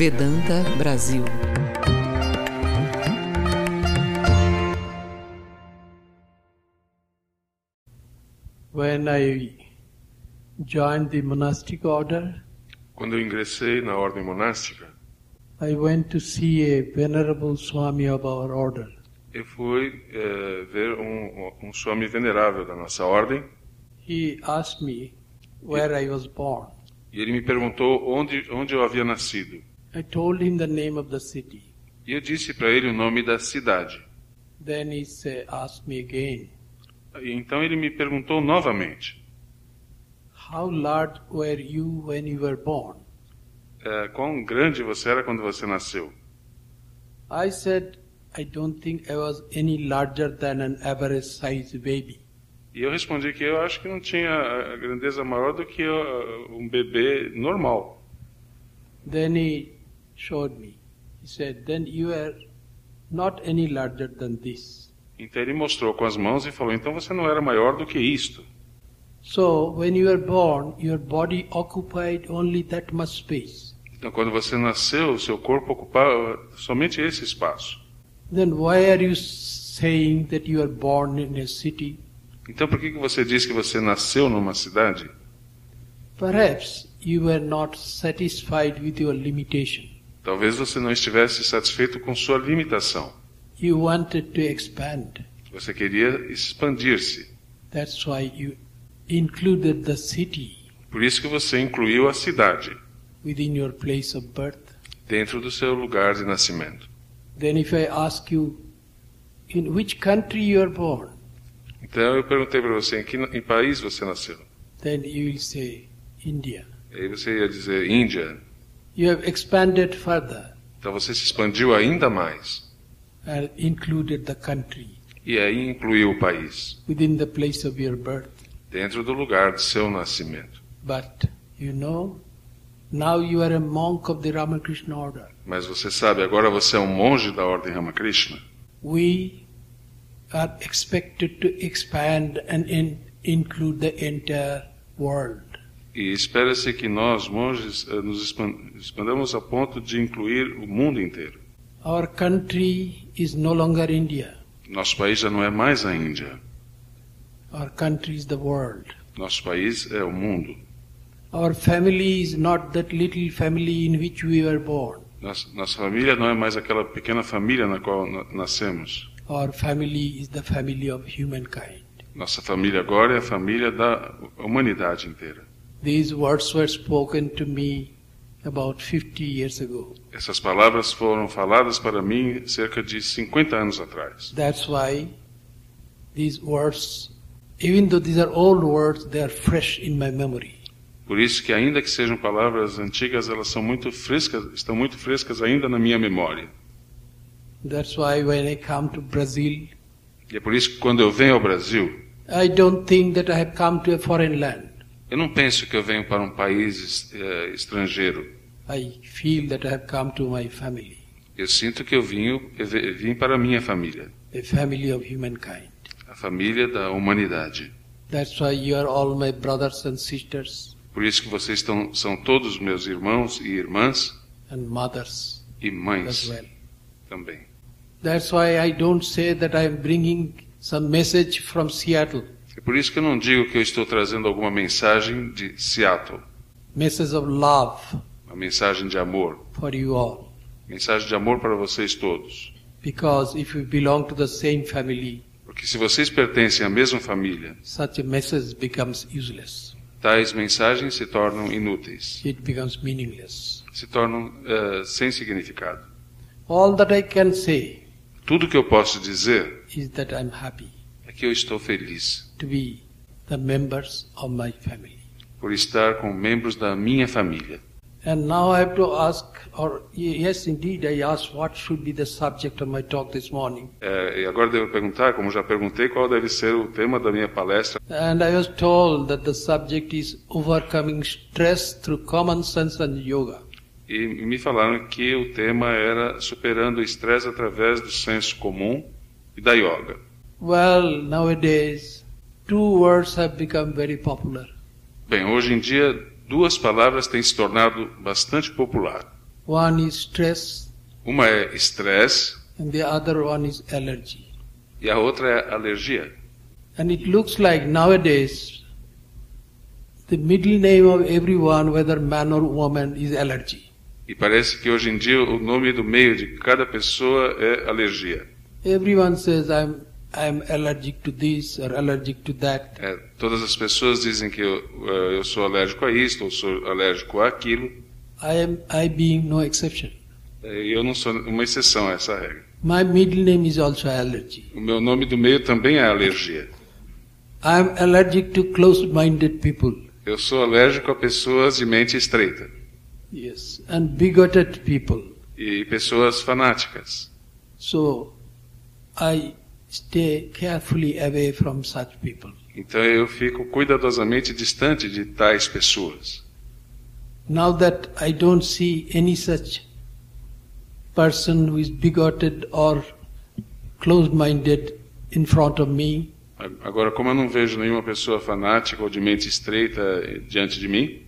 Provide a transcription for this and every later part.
Vedanta Brasil. When I joined the monastic order, Quando eu ingressei na ordem monástica, I went to see a venerable Swami of our order. eu fui eh, ver um, um Swami venerável da nossa ordem He asked me where I was born. e ele me perguntou onde, onde eu havia nascido. I told him the name of the city. E eu disse para ele o nome da cidade. Then he say, asked me again, E então ele me perguntou novamente How large were you when you were born? eh, quão grande você era quando você nasceu. I said, I don't think I was any larger than an average size baby. E eu respondi que eu acho que não tinha a grandeza maior do que um bebê normal. Then he showed me. He said, Then you are not any larger than this. Então ele mostrou com as mãos e falou: então você não era maior do que isto. So when you were born, your body occupied only that much space. Então quando você nasceu, seu corpo ocupava somente esse espaço. Then why are you saying that you are born in a city? Então por que que você diz que você nasceu numa cidade? Perhaps you were not satisfied with your limitation. Talvez você não estivesse satisfeito com sua limitação. You wanted to expand. Você queria expandir-se. That's why you included the city Por isso que você incluiu a cidade within your place of birth. dentro do seu lugar de nascimento. Then if I ask you, in which country you are born, Então eu perguntei para você em que em país você nasceu. then you will say India. Aí você ia dizer Índia. You have expanded further Então você se expandiu ainda mais. and included the country E aí incluiu o país within the place of your birth. dentro do lugar de seu nascimento. But you know, now you are a monk of the Ramakrishna order. Mas você sabe, agora você é um monge da ordem Ramakrishna. We are expected to expand and in, include the entire world. E espera-se que nós, monges, eh, nos expan- expandamos a ponto de incluir o mundo inteiro. Our country is no longer India. Nosso país já não é mais a Índia. Our country is the world. Nosso país é o mundo. Our family is not that little family in which we were born. Nossa, nossa família não é mais aquela pequena família na qual na- nascemos. Our family is the family of humankind. Nossa família agora é a família da humanidade inteira. These words were spoken to me about 50 years ago. Essas palavras foram faladas para mim cerca de 50 anos atrás. That's why these words, even though these are old words, they are fresh in my memory. Por isso que ainda que sejam palavras antigas, elas são muito frescas, estão muito frescas ainda na minha memória. That's why when I come to Brazil, E é por isso que quando eu venho ao Brasil, I don't think that I have come to a foreign land. Eu não penso que eu venho para um país eh, estrangeiro. I feel that I have come to my family, Eu sinto que eu vim, eu vim para a minha família, a family of humankind. a família da humanidade. That's why you are all my brothers and sisters Por isso que vocês estão, são todos meus irmãos e irmãs and mothers e mães well. também. That's why I don't say that I am bringing some message from Seattle, É por isso que eu não digo que eu estou trazendo alguma mensagem de Seattle, message of love uma mensagem de amor, for you all. mensagem de amor para vocês todos. Because if you belong to the same family, Porque se vocês pertencem à mesma família, such a message becomes useless. tais mensagens se tornam inúteis, It becomes meaningless. se tornam eh, sem significado. All that I can say Tudo que eu posso dizer is that I'm happy que eu estou feliz to be the members of my family. por estar com membros da minha família. And now I have to ask, or yes, indeed, I asked what should be the subject of my talk this morning. Eh, e agora devo perguntar, como já perguntei, qual deve ser o tema da minha palestra. And I was told that the subject is overcoming stress through common sense and yoga. E me falaram que o tema era superando o estresse através do senso comum e da yoga. Well, nowadays, two words have become very popular. Bem, hoje em dia, duas palavras têm se tornado bastante popular. One is stress, Uma é estresse and the other one is allergy. e a outra é alergia. And it looks like nowadays the middle name of everyone, whether man or woman, is allergy. E parece que hoje em dia o nome do meio de cada pessoa é alergia. Everyone says I'm I'm allergic to this or allergic to that. É, todas as pessoas dizem que eu, eh, eu sou alérgico a isto ou sou alérgico àquilo. I am I being no exception. É, eu não sou uma exceção a essa regra. My middle name is also allergy. O meu nome do meio também é alergia. I am allergic to closed-minded people. Eu sou alérgico a pessoas de mente estreita Yes, and bigoted people. e pessoas fanáticas. So I stay carefully away from such people. Então eu fico cuidadosamente distante de tais pessoas. Now that I don't see any such person who is bigoted or closed-minded in front of me, Agora, como eu não vejo nenhuma pessoa fanática ou de mente estreita eh, diante de mim,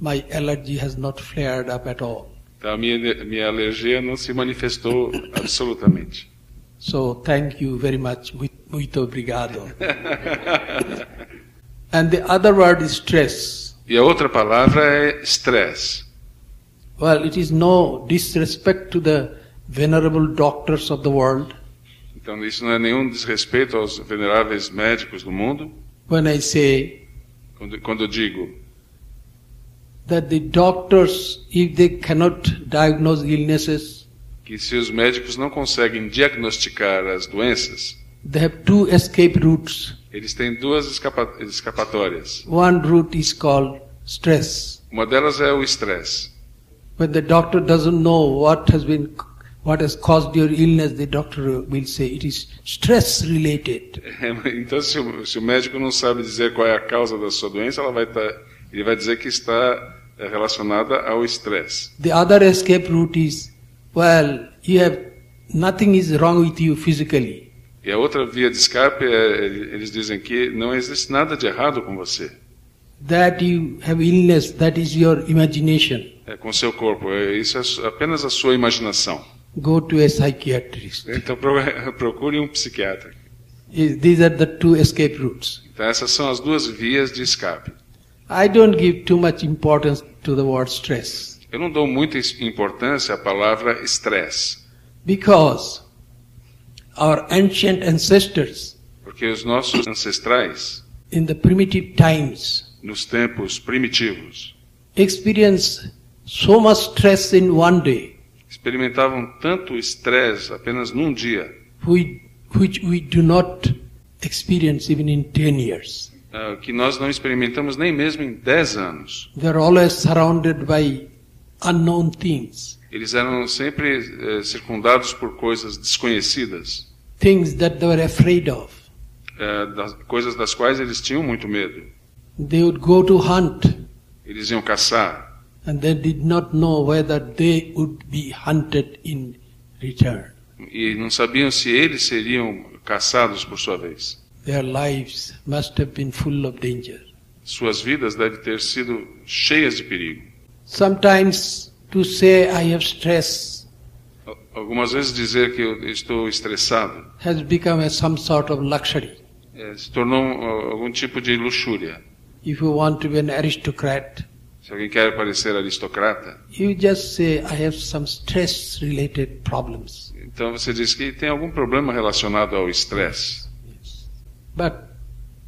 my allergy has not flared up at all. então a minha, minha alergia não se manifestou absolutamente. So thank you very much. Muito, obrigado. and the other word is stress. E a outra palavra é estresse. Well, it is no disrespect to the venerable doctors of the world Então isso não é nenhum desrespeito aos veneráveis médicos do mundo, when I say quando, quando eu digo that the doctors, if they cannot diagnose illnesses, que se os médicos não conseguem diagnosticar as doenças, they have two escape routes. eles têm duas escapa- escapatórias. One route is called stress. Uma delas é o estresse. When the doctor doesn't know what has been, what has caused your illness, the doctor will say it is stress related. Então, se o, se o médico não sabe dizer qual é a causa da sua doença, ela vai tá, ele vai dizer que está eh, relacionada ao estresse. The other escape route is, well, you have nothing is wrong with you physically. E a outra via de escape é, eles dizem que não existe nada de errado com você, That you have illness, that is your imagination. é, com seu corpo. É, isso é apenas a sua imaginação. Go to a psychiatrist. Então pro- procure um psiquiatra. These are the two escape routes. Então essas são as duas vias de escape. I don't give too much importance to the word stress Eu não dou muita importância à palavra estresse, because our ancient ancestors porque os nossos ancestrais, in the primitive times nos tempos primitivos, experienced so much stress in one day experimentavam tanto estresse apenas num dia, we, which we do not experience even in 10 years. ah, que nós não experimentamos nem mesmo em 10 anos. They are always surrounded by unknown things, Eles eram sempre eh, circundados por coisas desconhecidas, things that they were afraid of. eh, das, coisas das quais eles tinham muito medo. They would go to hunt Eles iam caçar and they did not know whether they would be hunted in return. e não sabiam se eles seriam caçados por sua vez. Their lives must have been full of danger. Suas vidas devem ter sido cheias de perigo. Sometimes to say I have stress Al- Algumas vezes dizer que eu estou estressado has become a, some sort of luxury. eh, se tornou ah, algum tipo de luxúria. If you want to be an aristocrat, Se alguém quer parecer aristocrata, you just say I have some stress related problems. então você diz que tem algum problema relacionado ao estresse. But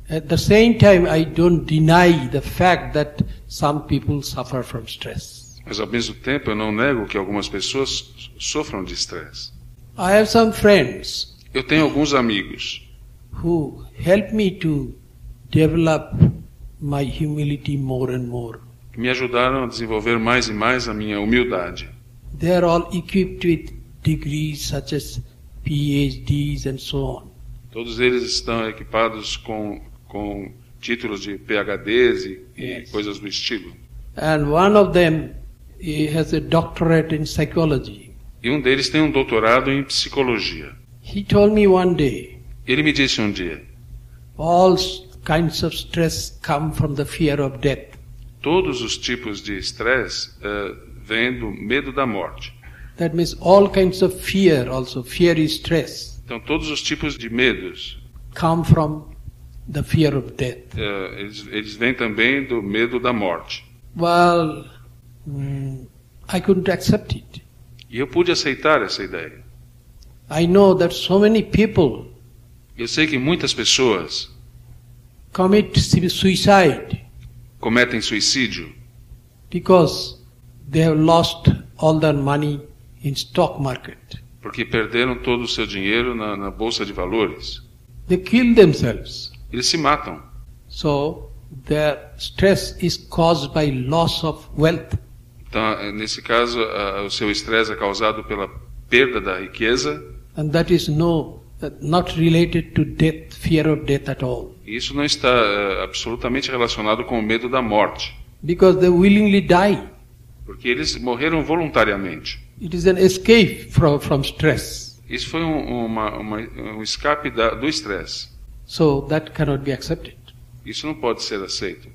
at the same time, I don't deny the fact that some people suffer from stress. Mas ao mesmo tempo eu não nego que algumas pessoas sofram de estresse. I have some friends Eu tenho alguns amigos who help me to develop my humility more and more. que me ajudaram a desenvolver mais e mais a minha humildade. They are all equipped with degrees such as PhDs and so on. Todos eles estão equipados com, com títulos de PhDs e, e Yes. coisas do estilo. And one of them he has a doctorate in psychology. E um deles tem um doutorado em psicologia. He told me one day, Ele me disse um dia: all kinds of stress come from the fear of death. todos os tipos de estresse eh, vem do medo da morte. That means all kinds of fear also, fear is stress, Então, todos os tipos de medos, come from the fear of death. eh, eles, eles vêm também do medo da morte. Well, mm, I couldn't accept it. E eu pude aceitar essa ideia. I know that so many people Eu sei que muitas pessoas commit su- suicide cometem suicídio because they have lost all their money in stock market. porque perderam todo o seu dinheiro na, na bolsa de valores. They kill themselves. Eles se matam. So their stress is caused by loss of wealth. Então, eh, nesse caso, ah, o seu estresse é causado pela perda da riqueza. And that is no, uh, not related to death, fear of death at all. Isso não está eh, absolutamente relacionado com o medo da morte, Because they willingly die. porque eles morreram voluntariamente. It is an escape from, from stress. Isso foi um, uma- uma- um escape da- do estresse. So that cannot be accepted. Isso não pode ser aceito.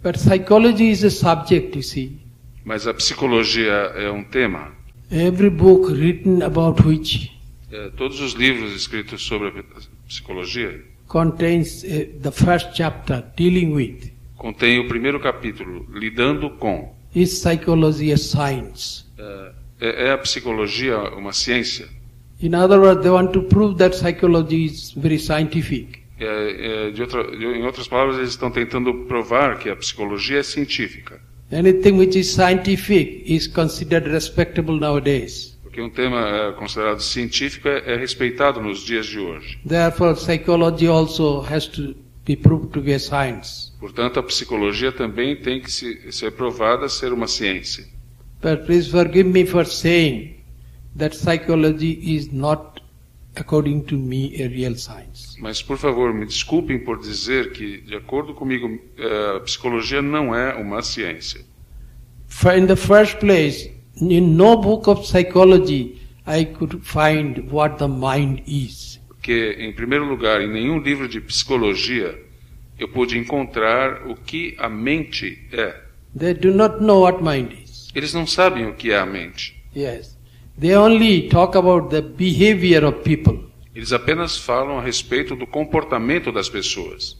But psychology is a subject, you see. Mas a psicologia é um tema. Every book written about which Eh, todos os livros escritos sobre a psicologia contains uh, the first chapter dealing with contêm o primeiro capítulo, lidando com. is psychology a science. Eh, é é a psicologia uma ciência? In other words, they want to prove that psychology is very scientific. É, é, de outra, de- em outras palavras, eles estão tentando provar que a psicologia é científica. Anything which is scientific is considered respectable nowadays. Porque um tema é, considerado científico é, é respeitado nos dias de hoje. Therefore, psychology also has to be proved to be a science. Portanto, a psicologia também tem que se, ser provada ser uma ciência. But please forgive me for saying that psychology is not, according to me, a real science. Mas, por favor, me desculpem por dizer que, de acordo comigo, eh, a psicologia não é uma ciência. For in the first place, in no book of psychology I could find what the mind is. Porque, em primeiro lugar, em nenhum livro de psicologia eu pude encontrar o que a mente é. They do not know what mind is. Eles não sabem o que é a mente. Yes. They only talk about the behavior of people. Eles apenas falam a respeito do comportamento das pessoas.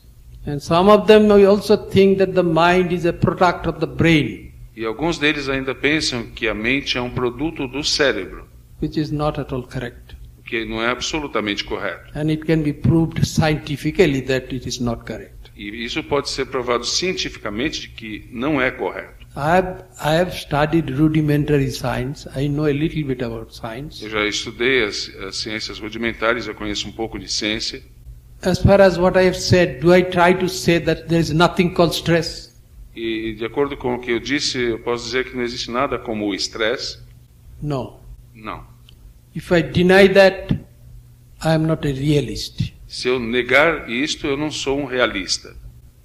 And some of them also think that the mind is a product of the brain, E alguns deles ainda pensam que a mente é um produto do cérebro, which is not at all correct. o que não é absolutamente correto. And it can be proved scientifically that it is not correct. E isso pode ser provado cientificamente de que não é correto. I have, I have studied rudimentary science. I know a little bit about science. Eu já estudei as, as ciências rudimentares, eu conheço um pouco de ciência. As far as what I have said, do I try to say that there is nothing called stress? E de acordo com o que eu disse, eu posso dizer que não existe nada como o estresse. No. Não. If I deny that, I am not a realist. Se eu negar isto, eu não sou um realista.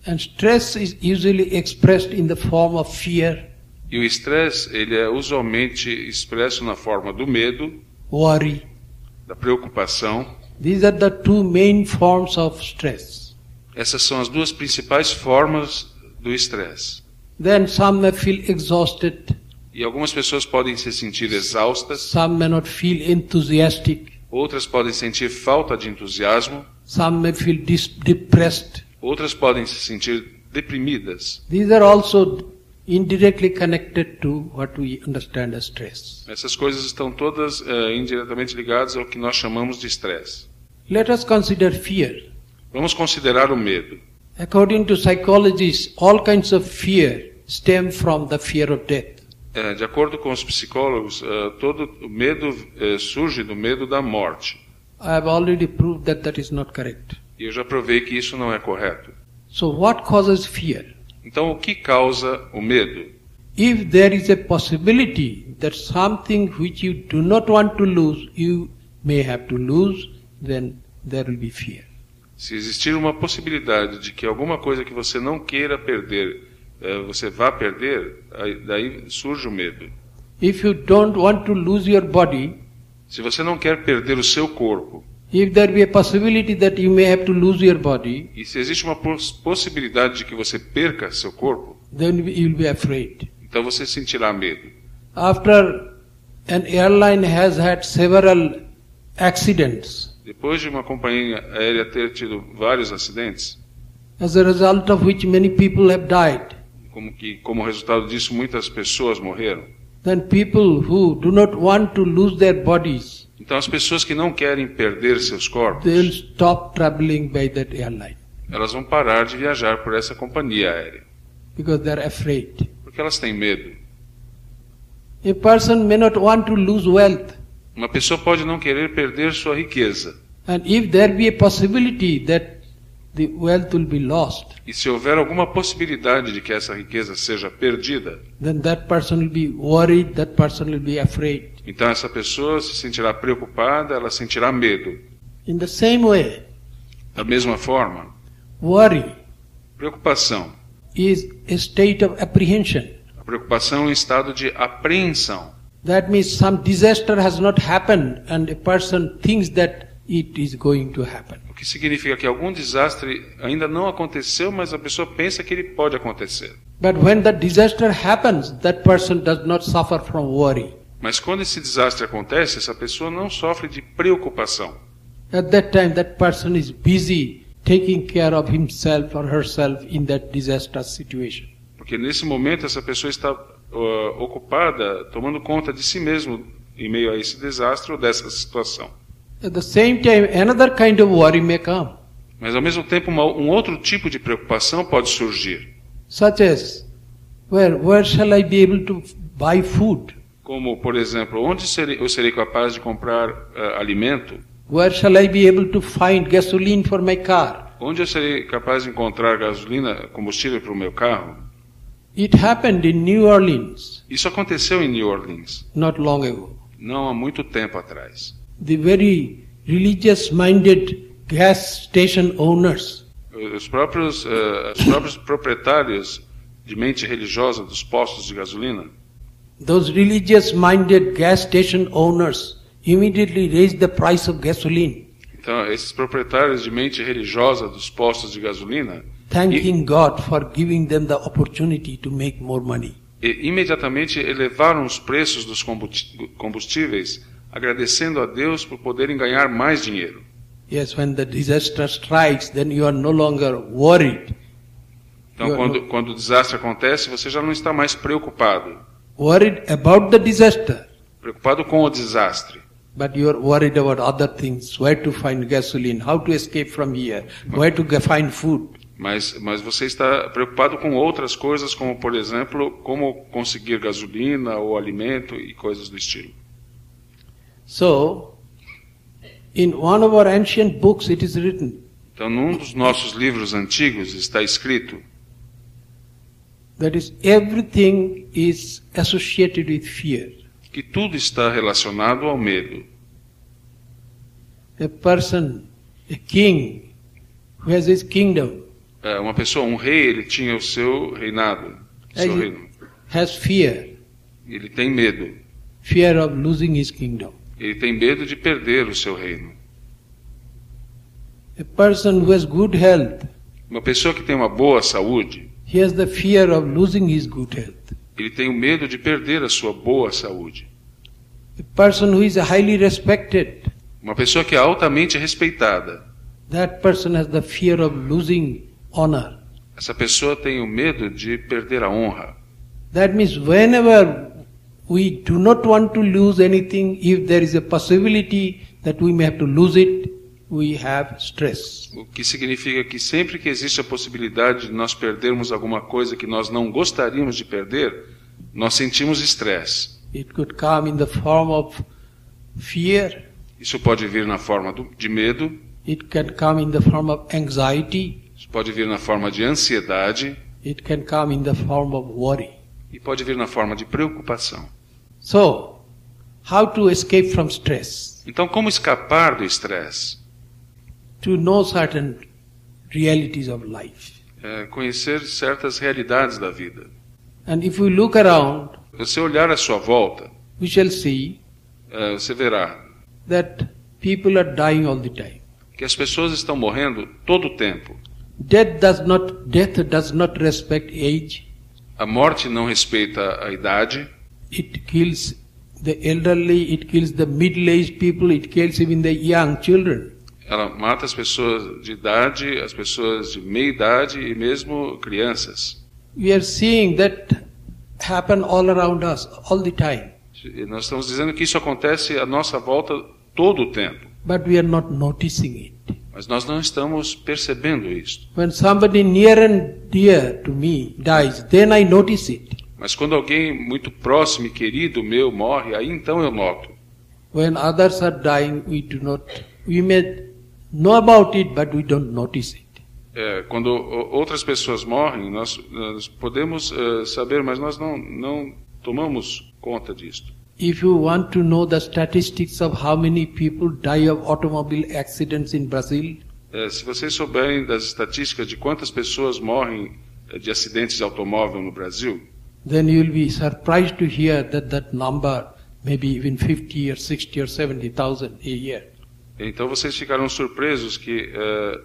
And stress is usually expressed in the form of fear, E o estresse, ele é usualmente expresso na forma do medo, worry. da preocupação. These are the two main forms of stress. Essas são as duas principais formas do estresse. Then some may feel exhausted, E algumas pessoas podem se sentir exaustas, some may not feel enthusiastic, outras podem sentir falta de entusiasmo, some may feel depressed. Outras podem se sentir deprimidas. These are also indirectly connected to what we understand as stress. Essas coisas estão todas eh, indiretamente ligadas ao que nós chamamos de estresse. Let us consider fear. Vamos considerar o medo. According to psychologists, all kinds of fear stem from the fear of death. Eh, de acordo com os psicólogos, eh, todo o medo eh, surge do medo da morte. I have already proved that that is not correct. E eu já provei que isso não é correto. So what causes fear? Então, o que causa o medo? If there is a possibility that something which you do not want to lose, you may have to lose, then there will be fear. Se existir uma possibilidade de que alguma coisa que você não queira perder, eh, você vá perder, aí- daí surge o medo. If you don't want to lose your body, Se você não quer perder o seu corpo, if there be a possibility that you may have to lose your body, e se existe uma poss- possibilidade de que você perca seu corpo, then you will be afraid. então você sentirá medo. After an airline has had several accidents, Depois de uma companhia aérea ter tido vários acidentes, as a result of which many people have died, como que como resultado disso muitas pessoas morreram. then people who do not want to lose their bodies, Então as pessoas que não querem perder seus corpos, they'll stop traveling by that airline elas vão parar de viajar por essa companhia aérea, because they're afraid. porque elas têm medo. A person may not want to lose wealth, Uma pessoa pode não querer perder sua riqueza, and if there be a possibility that the wealth will be lost, e se houver alguma possibilidade de que essa riqueza seja perdida, then that person will be worried, that person will be afraid. Então essa pessoa se sentirá preocupada, ela sentirá medo. In the same way, Da mesma forma, worry preocupação. is a state of apprehension. A preocupação é um estado de apreensão. That means some disaster has not happened and a person thinks that it is going to happen. O que significa que algum desastre ainda não aconteceu, mas a pessoa pensa que ele pode acontecer. But when the disaster happens, that person does not suffer from worry. Mas quando esse desastre acontece, essa pessoa não sofre de preocupação. At that time, that person is busy taking care of himself or herself in that disastrous situation. Porque nesse momento essa pessoa está uh, ocupada tomando conta de si mesmo em meio a esse desastre ou dessa situação. At the same time, another kind of worry may come, Mas ao mesmo tempo, uma, um outro tipo de preocupação pode surgir, such as, where, where shall I be able to buy food? Como por exemplo, onde serei, eu serei capaz de comprar uh, alimento? Where shall I be able to find gasoline for my car? Onde eu serei capaz de encontrar gasolina, combustível para o meu carro? It happened in New Orleans Isso aconteceu em New Orleans, not long ago. não há muito tempo atrás. The very religious minded gas station owners, Os próprios, uh, os próprios proprietários de mente religiosa dos postos de gasolina, those religious minded gas station owners immediately raised the price of gasoline, então esses proprietários de mente religiosa dos postos de gasolina, thanking God for giving them the opportunity to make more money. e imediatamente elevaram os preços dos combustíveis, agradecendo a Deus por poderem ganhar mais dinheiro. Yes, when the disaster strikes, then you are no longer worried. Então, quando, quando o desastre acontece, você já não está mais preocupado, Worried about the disaster, preocupado com o desastre, but you are worried about other things. Where to find gasoline, how to escape from here, where to find food. mas, mas você está preocupado com outras coisas, como por exemplo, como conseguir gasolina ou alimento e coisas do estilo. So, in one of our ancient books, it is written Então, num dos nossos livros antigos está escrito that is everything is associated with fear. que tudo está relacionado ao medo. A person, a king, who has his kingdom, É, uma pessoa, um rei, ele tinha o seu reinado, o seu reino. has fear, Ele tem medo. fear of losing his kingdom. Ele tem medo de perder o seu reino. A person who has good health, Uma pessoa que tem uma boa saúde, he has the fear of losing his good health. ele tem o medo de perder a sua boa saúde. A person who is highly respected, Uma pessoa que é altamente respeitada, that person has the fear of losing honor. essa pessoa tem o medo de perder a honra. That means whenever we do not want to lose anything, if there is a possibility that we may have to lose it, we have stress. O que significa que sempre que existe a possibilidade de nós perdermos alguma coisa que nós não gostaríamos de perder, nós sentimos estresse. It could come in the form of fear, Isso pode vir na forma do- de medo, it can come in the form of anxiety, isso pode vir na forma de ansiedade it can come in the form of worry. e pode vir na forma de preocupação. So, how to escape from stress? Então, como escapar do estresse? To know certain realities of life. É conhecer certas realidades da vida. And if we look around, Você olhar à sua volta, we shall see é, você verá that people are dying all the time. que as pessoas estão morrendo todo o tempo. Death does not death does not respect age, A morte não respeita a idade, it kills the elderly, it kills the middle-aged people, it kills even the young children. Ela mata as pessoas de idade, as pessoas de meia idade e mesmo crianças. We are seeing that happen all around us all the time, E nós estamos dizendo que isso acontece à nossa volta todo o tempo, but we are not noticing it. mas nós não estamos percebendo isso. When somebody near and dear to me dies, then I notice it. Mas quando alguém muito próximo e querido meu morre, aí então eu noto. When others are dying, we do not, we may know about it, but we don't notice it. É, quando outras pessoas morrem, nós, nós podemos eh, saber, mas nós não, não tomamos conta disto. If you want to know the statistics of how many people die of automobile accidents in Brazil, É, se vocês souberem das estatísticas de quantas pessoas morrem eh, de acidentes de automóvel no Brasil, then you will be surprised to hear that that number may be even 50 or 60 or 70,000 a year. Então vocês ficarão surpresos que, eh,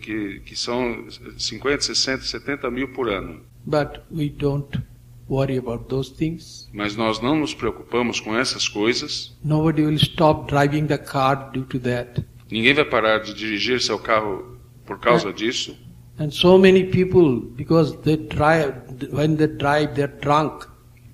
que, que são 50, 60, 70 mil por ano. But we don't worry about those things. Mas nós não nos preocupamos com essas coisas. Nobody will stop driving the car due to that. Ninguém vai parar de dirigir seu carro por causa disso. And so many people, because they drive, when they drive, they're drunk.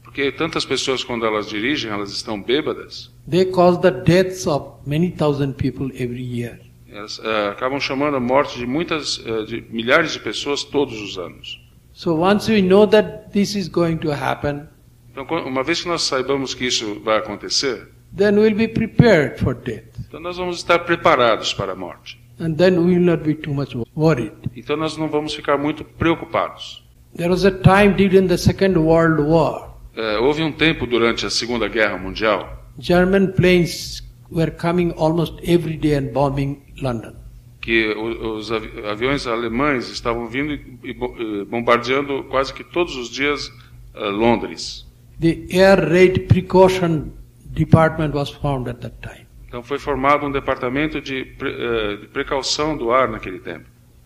Porque tantas pessoas, quando elas dirigem, elas estão bêbadas. They cause the deaths of many thousand people every year. Elas eh, acabam chamando a morte de muitas, eh, de milhares de pessoas todos os anos. So once we know that this is going to happen, Então, uma vez que nós saibamos que isso vai acontecer, then we'll be prepared for death. então nós vamos estar preparados para a morte. And then we will not be too much worried. Então nós não vamos ficar muito preocupados. There was a time during the Second World War, Eh, houve um tempo durante a Segunda Guerra Mundial German planes were coming almost every day and bombing London. que os avi- aviões alemães estavam vindo e- bo- bombardeando quase que todos os dias eh, Londres. The Air Raid Precaution Department was formed at that time. Então foi formado um departamento de, pre- eh, de precaução do ar naquele tempo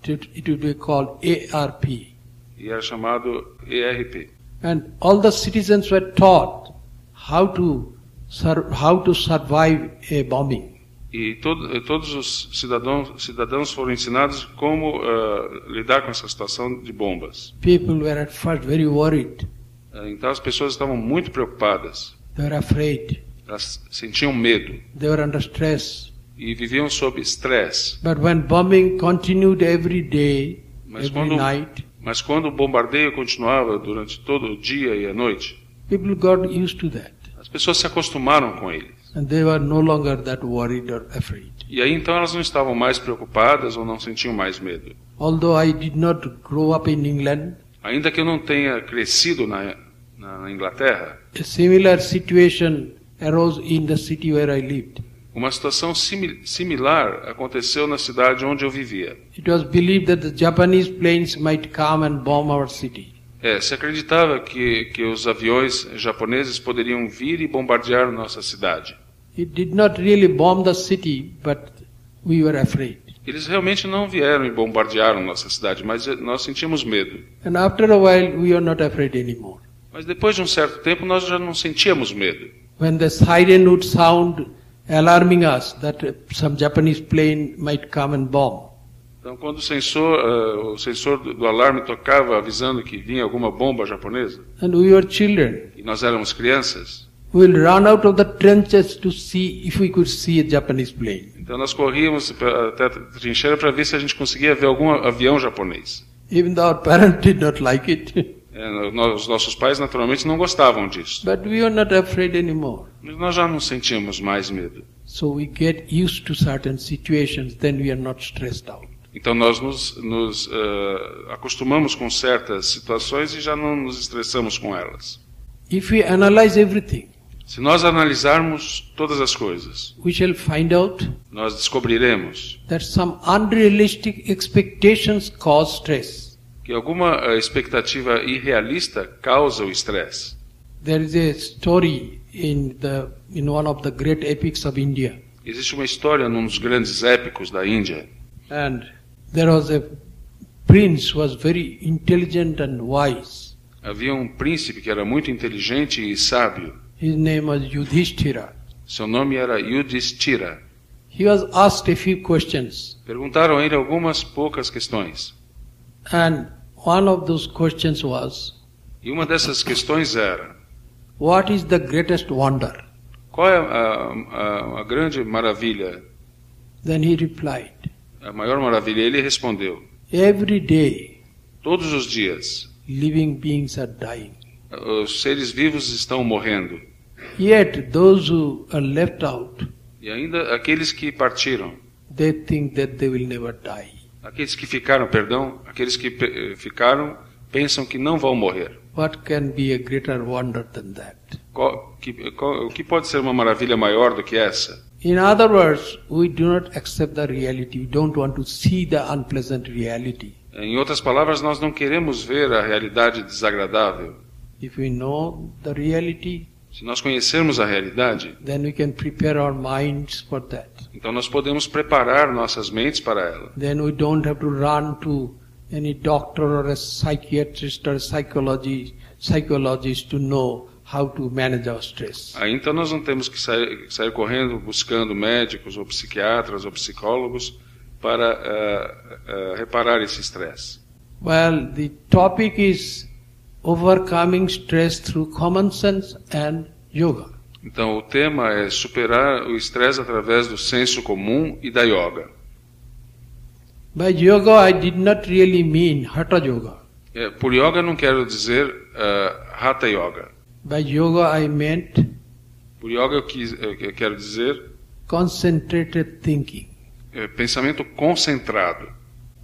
It it would be called ARP. e era chamado ERP. And all the citizens were taught how to, how to survive a bombing. E todo- todos os cidadãos, cidadãos foram ensinados como eh, lidar com essa situação de bombas. People were at first very worried. Eh, Então as pessoas estavam muito preocupadas, They were afraid. elas sentiam medo They were under stress. e viviam sob estresse. But when bombing continued every day, Mas every quando, night, mas quando o bombardeio continuava durante todo o dia e a noite, people got used to that. As pessoas se acostumaram com ele. And they were no longer that worried or afraid. E aí então elas não estavam mais preocupadas ou não sentiam mais medo. Although I did not grow up in England, Ainda que eu não tenha crescido na, na, na Inglaterra, a similar situation arose in the city where I lived. uma situação simi- similar aconteceu na cidade onde eu vivia. It was believed that the Japanese planes might come and bomb our city. É, se acreditava que, que os aviões japoneses poderiam vir e bombardear nossa cidade. It did not really bomb the city, but we were afraid. Eles realmente não vieram e bombardearam nossa cidade, mas eh, nós sentimos medo. And after a while, we are not afraid anymore. Mas depois de um certo tempo nós já não sentíamos medo. When the siren would sound, alarming us that some Japanese plane might come and bomb, Então, quando o sensor, eh, o sensor do, do alarme tocava avisando que vinha alguma bomba japonesa, and we were children, e nós éramos crianças, we will run out of the trenches to see if we could see a Japanese plane. então nós corríamos até a trincheira para ver se a gente conseguia ver algum avião japonês. Even though our parents did not like it, Eh, no- os nossos pais naturalmente não gostavam disso, but we were not afraid anymore. mas nós já não sentíamos mais medo. So we get used to certain situations, then we are not stressed out. Então nós nos, nos eh, acostumamos com certas situações e já não nos estressamos com elas. If we analyze everything, Se nós analisarmos todas as coisas, we shall find out nós descobriremos that some unrealistic expectations cause stress. que alguma eh, expectativa irrealista causa o estresse. There is a story in the in one of the great epics of India, Existe uma história num dos grandes épicos da Índia, and there was a prince who was very intelligent and wise, Havia um príncipe que era muito inteligente e sábio. His name was Yudhishthira. Seu nome era Yudhishthira. He was asked a few questions, Perguntaram a ele algumas poucas questões. and one of those questions was, E uma dessas questões era: What is the greatest wonder? qual é a, a, a grande maravilha, Then he replied, a maior maravilha? Ele respondeu: Every day, todos os dias living beings are dying. os seres vivos estão morrendo. Yet those who are left out, E ainda aqueles que partiram, they think that they will never die. aqueles que ficaram, perdão, aqueles que pe- eh, ficaram pensam que não vão morrer. What can be a greater wonder than that? Qual- que- qual- o que pode ser uma maravilha maior do que essa? In other words, we do not accept the reality. We don't want to see the unpleasant reality. Em outras palavras, nós não queremos ver a realidade desagradável. If we know the reality, Se nós conhecermos a realidade, then we can prepare our minds for that. então nós podemos preparar nossas mentes para ela. Then we don't have to run to any doctor or a psychiatrist or a psychology, psychologist to know how to manage our stress. Aí então nós não temos que sair, sair correndo buscando médicos ou psiquiatras ou psicólogos para eh, eh, reparar esse estresse. Well, the topic is overcoming stress through common sense and yoga. Então o tema é superar o estresse através do senso comum e da yoga. By yoga, I did not really mean hatha yoga. É, por yoga não quero dizer eh, hatha yoga. By yoga, I meant Por yoga eu, quis, eu quero dizer concentrated thinking. eh, pensamento concentrado.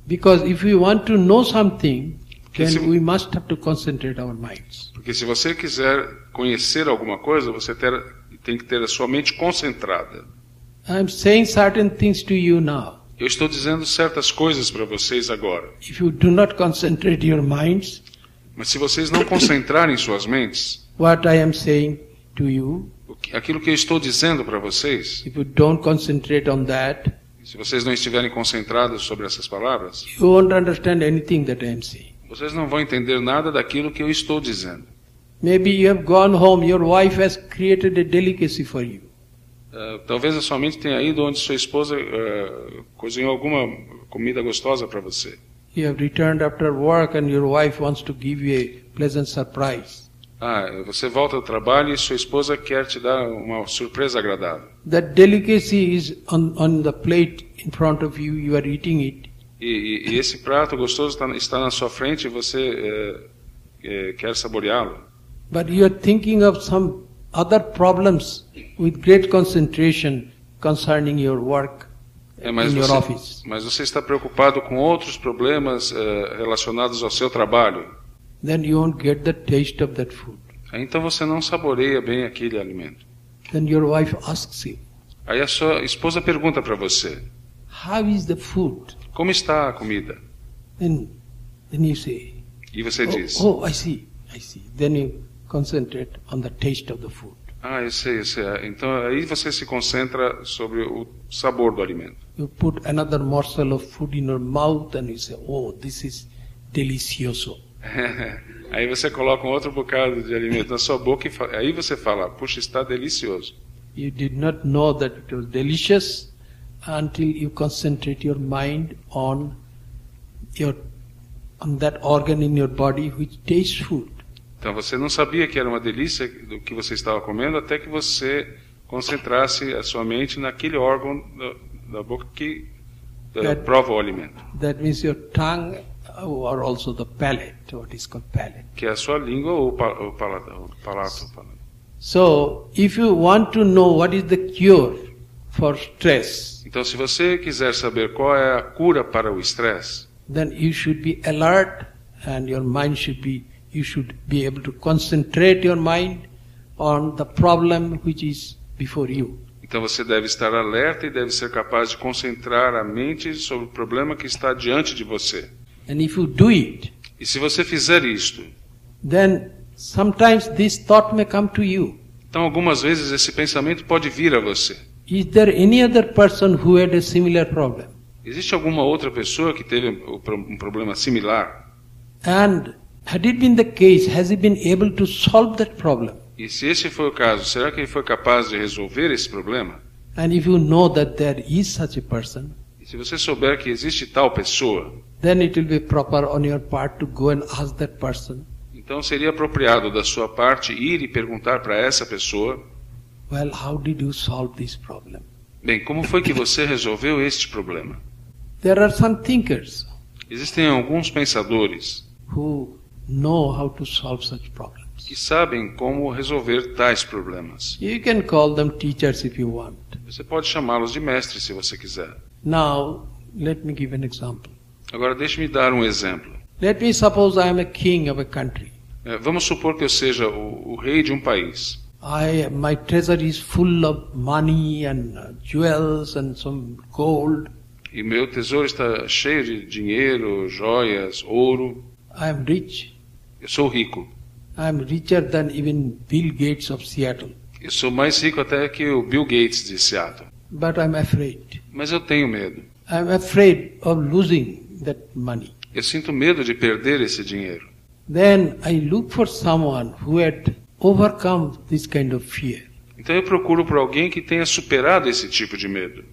Because if we want to know something, Porque se- then we must have to concentrate our minds. Porque se você quiser conhecer alguma coisa, você ter- tem que ter a sua mente concentrada. I'm saying certain things to you now. Eu estou dizendo certas coisas para vocês agora. If you do not concentrate your minds, Mas se vocês não concentrarem suas mentes, what I am saying to you, aquilo que eu estou dizendo para vocês, if you don't concentrate on that, se vocês não estiverem concentrados sobre essas palavras, you won't understand anything that I am saying. vocês não vão entender nada daquilo que eu estou dizendo. Maybe you have gone home, your wife has created a delicacy for you. Ah, talvez a sua mente tenha ido onde sua esposa ah, cozinhou alguma comida gostosa para você. You have returned after work and your wife wants to give you a pleasant surprise. Ah, você volta do trabalho e sua esposa quer te dar uma surpresa agradável. That delicacy is on, on the plate in front of you, you are eating it. E, e- e esse prato gostoso está, está na sua frente e você eh, eh, quer saboreá-lo. But you are thinking of some other problems with great concentration concerning your work É, mas, in your você, office. mas você está preocupado com outros problemas eh, relacionados ao seu trabalho. Then you won't get the taste of that food. Aí, então você não saboreia bem aquele alimento. Then your wife asks you, Aí a sua esposa pergunta para você: How is the food? Como está a comida? Then, then you say, E você diz: oh, oh, I see, I see. Then you concentrate on the taste of the food. Ah, eu sei, eu sei. Então aí você se concentra sobre o sabor do alimento. You put another morsel of food in your mouth and you say, oh, this is delicioso. aí você coloca um outro bocado de alimento na sua boca e fa- aí você fala: Puxa, está delicioso. You did not know that it was delicious until you concentrate your mind on your on that organ in your body which tastes food. Então você não sabia que era uma delícia do que você estava comendo até que você concentrasse a sua mente naquele órgão da, da boca que That- prova o alimento, That means your tongue or also the palate, what is called palate. que é a sua língua ou o, pa, o, palato, palato. So, if you want to know what is the cure for stress, Então, se você quiser saber qual é a cura para o estresse, then you should be alert and your mind should be, you should be able to concentrate your mind on the problem which is before you. então você deve estar alerta e deve ser capaz de concentrar a mente sobre o problema que está diante de você. And if you do it, E se você fizer isto, then sometimes this thought may come to you. então algumas vezes esse pensamento pode vir a você. Is there any other person who had a similar problem? Existe alguma outra pessoa que teve um problema similar? And Had it been the case, has he been able to solve that problem? E se esse foi o caso, será que ele foi capaz de resolver esse problema? And if you know that there is such a person, E se você souber que existe tal pessoa, then it will be proper on your part to go and ask that person, então seria apropriado da sua parte ir e perguntar para essa pessoa: well, how did you solve this problem? bem, como foi que você resolveu este problema? There are some thinkers Existem alguns pensadores who know how to solve such problems. que sabem como resolver tais problemas. You can call them teachers if you want. Você pode chamá-los de mestres se você quiser. Now, let me give an example. Agora deixe-me dar um exemplo. Let me suppose I am a king of a country. É, Vamos supor que eu seja o, o rei de um país. I, my treasury is full of money and uh, jewels and some gold. E meu tesouro está cheio de dinheiro, joias, ouro. I am rich. Eu sou rico. I am richer than even Bill Gates of Seattle. Eu sou mais rico até que o Bill Gates de Seattle. But I'm afraid. Mas eu tenho medo. I'm afraid of losing that money. Eu sinto medo de perder esse dinheiro. Then I look for someone who had overcome this kind of fear. Então eu procuro por alguém que tenha superado esse tipo de medo.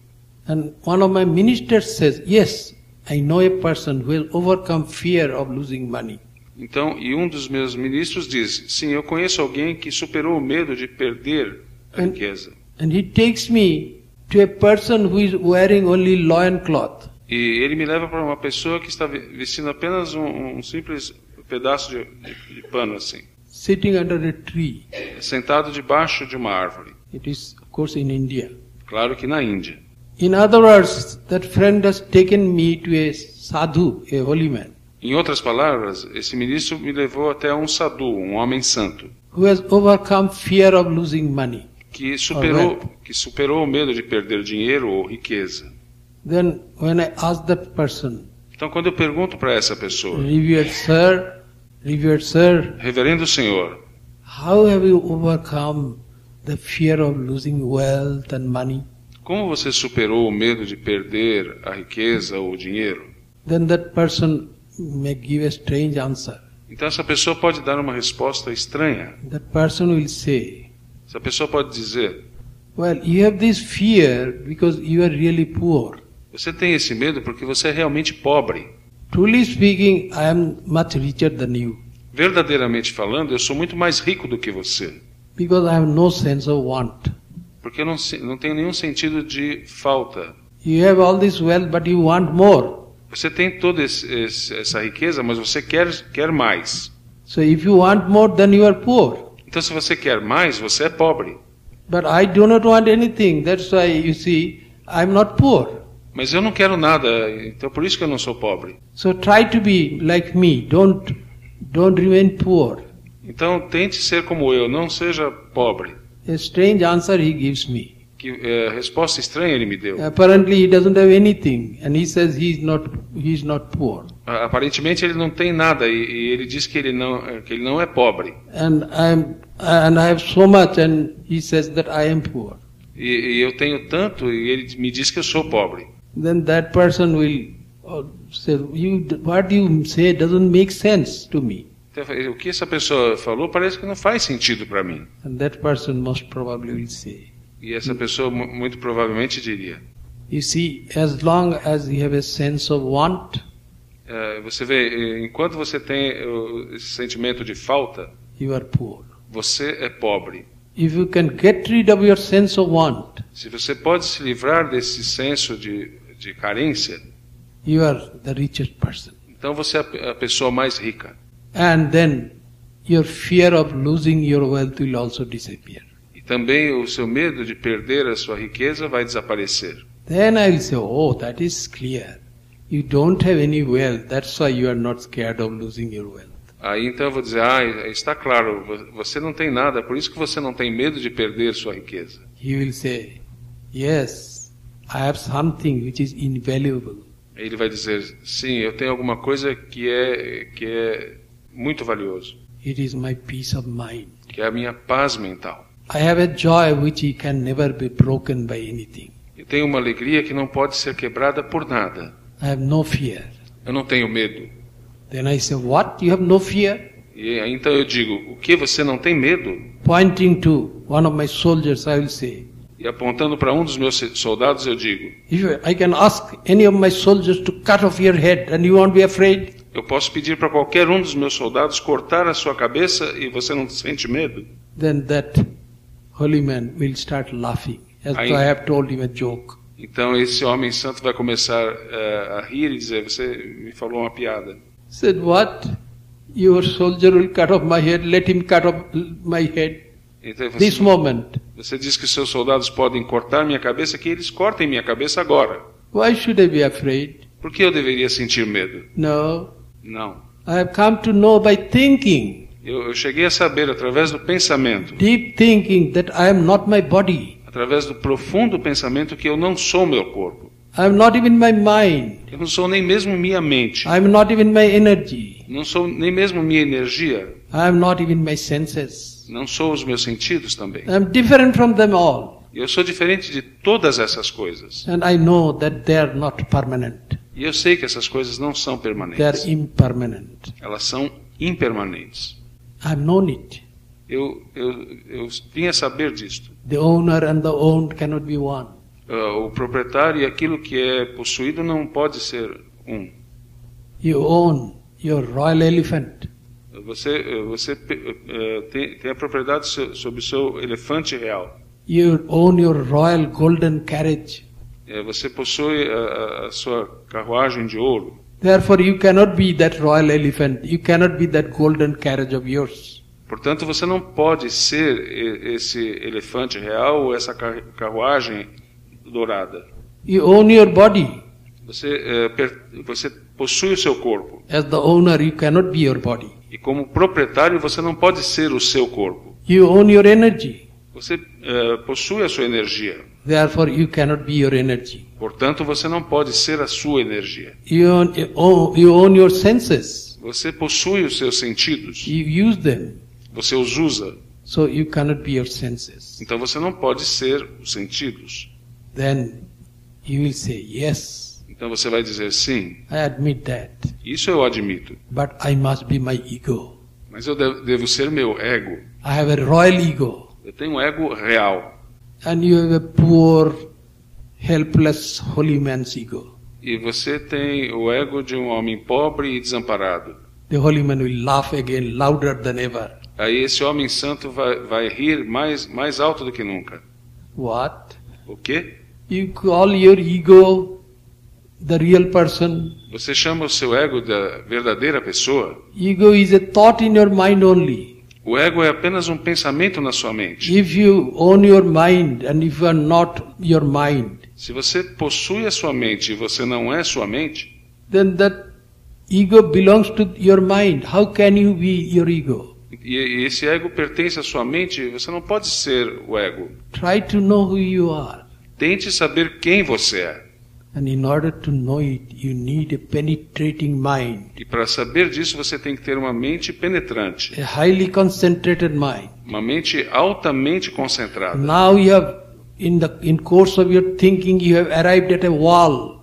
And one of my ministers says, Yes, I know a person who will overcome fear of losing money. Então, e um dos meus ministros diz: Sim, eu conheço alguém que superou o medo de perder a And- riqueza. And he takes me to a person who is wearing only loincloth. E ele me leva para uma pessoa que está ve- vestindo apenas um, um simples pedaço de, de- de pano, assim, sitting under a tree. sentado debaixo de uma árvore. It is, of course, in India. Claro que na Índia. In other words, that friend has taken me to a sadhu, a holy man, Em outras palavras, esse ministro me levou até um sadhu, um homem santo, who has overcome fear of losing money. que superou, que superou o medo de perder dinheiro ou riqueza. Then, when I ask that person, Então, quando eu pergunto para essa pessoa, Revered Sir, Revered Sir, Reverendo Senhor, how have you overcome the fear of losing wealth and money? como você superou o medo de perder a riqueza ou o dinheiro? Then that person may give a strange answer. Então, essa pessoa pode dar uma resposta estranha. That person will say, Essa pessoa pode dizer: Well, you have this fear because you are really poor. Você tem esse medo porque você é realmente pobre. Truly speaking, I am much richer than you Verdadeiramente falando, eu sou muito mais rico do que você. because I have no sense of want. Porque eu não, não tenho nenhum sentido de falta. You have all this wealth, but you want more. Você tem toda essa riqueza, mas você quer, quer mais. So if you want more, then you are poor. Então, se você quer mais, você é pobre. But I do not want anything. That's why you see, I'm not poor. Mas eu não quero nada, então por isso que eu não sou pobre. So try to be like me. Don't don't remain poor. Então, tente ser como eu, não seja pobre. A strange answer he gives me. Que é, resposta estranha ele me deu. Apparently he doesn't have anything, and he says he's not he's not poor. Aparentemente ele não tem nada e, e ele diz que ele não é, que ele não é pobre. And I'm and I have so much, and he says that I am poor. E, e eu tenho tanto e ele me diz que eu sou pobre. Then that person will uh, say, "You what you say doesn't make sense to me." Então, o que essa pessoa falou parece que não faz sentido para mim. And that person most probably will say, E essa pessoa mu- muito provavelmente diria: "You see, as long as you have a sense of want, é, você vê, eh, enquanto você tem eh, esse sentimento de falta, you are poor." você é pobre. If you can get rid of your sense of want, Se você pode se livrar desse senso de, de carência, you are the richest person. então você é a pe- a pessoa mais rica. And then your fear of losing your wealth will also disappear. E também o seu medo de perder a sua riqueza vai desaparecer. Then I will say, oh, that is clear. You don't have any wealth, that's why you are not scared of losing your wealth. Aí então eu vou dizer: ah, está claro, vo- você não tem nada, por isso que você não tem medo de perder sua riqueza. He will say, yes, I have something which is invaluable. Ele vai dizer: sim, eu tenho alguma coisa que é que é muito valioso, It is my peace of mind. que é a minha paz mental. I have a joy which can never be broken by anything. Eu tenho uma alegria que não pode ser quebrada por nada. I have no fear. Eu não tenho medo. Then I say, What? You have no fear? E então eu digo: O que você não tem medo? Pointing to one of my soldiers, I will say, E apontando para um dos meus soldados, eu digo: If I can ask any of my soldiers to cut off your head and you won't be afraid, Eu posso pedir para qualquer um dos meus soldados cortar a sua cabeça e você não sente medo? then that holy man will start laughing, as though I have told him a joke. Então esse homem santo vai começar eh, a rir e dizer: Você me falou uma piada. Said, What? Your soldier will cut off my head, let him cut off my head. Então falou This assim, moment. você diz que seus soldados podem cortar minha cabeça, que eles cortem minha cabeça agora. Why should I be afraid? Por que eu deveria sentir medo? No. Não. I have come to know by thinking, Eu, eu cheguei a saber através do pensamento, deep thinking, that I am not my body. através do profundo pensamento que eu não sou meu corpo. I am not even my mind. Eu não sou nem mesmo minha mente. I am not even my energy. Não sou nem mesmo minha energia. I am not even my senses. Não sou os meus sentidos também. I am different from them all. Eu sou diferente de todas essas coisas. And I know that they are not permanent. E eu sei que essas coisas não são They are permanentes. impermanent. Elas são impermanentes. Known it. Eu, eu, eu vim a saber disto. The owner and the owned cannot be one. Ah, o proprietário e aquilo que é possuído não pode ser um. You own your royal elephant. Você, eh, você eh, tem, tem a propriedade so- sobre o seu elefante real. You own your royal golden carriage. Você possui a, a- sua carruagem de ouro. Therefore, you cannot be that royal elephant. You cannot be that golden carriage of yours. Portanto, você não pode ser esse elefante real ou essa car- carruagem dourada. You own your body. Você, per- você possui o seu corpo. As the owner, you cannot be your body. E como proprietário, você não pode ser o seu corpo. You own your energy. Você eh, possui a sua energia. Therefore, you cannot be your energy. Portanto, você não pode ser a sua energia. You own, you own your senses. Você possui os seus sentidos. You use them. Você os usa. So you cannot be your senses. Então você não pode ser os sentidos. Then you will say, Yes, Então você vai dizer sim. I admit that. Isso eu admito. But I must be my ego. Mas eu devo, devo ser meu ego. I have a royal ego. Eu tenho um ego real. And you have a poor, helpless, holy man's ego. E você tem o ego de um homem pobre e desamparado. The holy man will laugh again louder than ever. Aí esse homem santo vai, vai rir mais, mais alto do que nunca. What? O quê? You call your ego the real person. Você chama o seu ego da verdadeira pessoa? Ego is a thought in your mind only. O ego é apenas um pensamento na sua mente. If you own your mind and if you are not your mind, Se você possui a sua mente e você não é sua mente, then that ego belongs to your mind. How can you be your ego? e, e esse ego pertence à sua mente, você não pode ser o ego. Try to know who you are. Tente saber quem você é. And in order to know it, you need a penetrating mind, E para saber disso, você tem que ter uma mente penetrante, uma mente altamente concentrada. Now you have, in the in course of your thinking, you have arrived at a wall,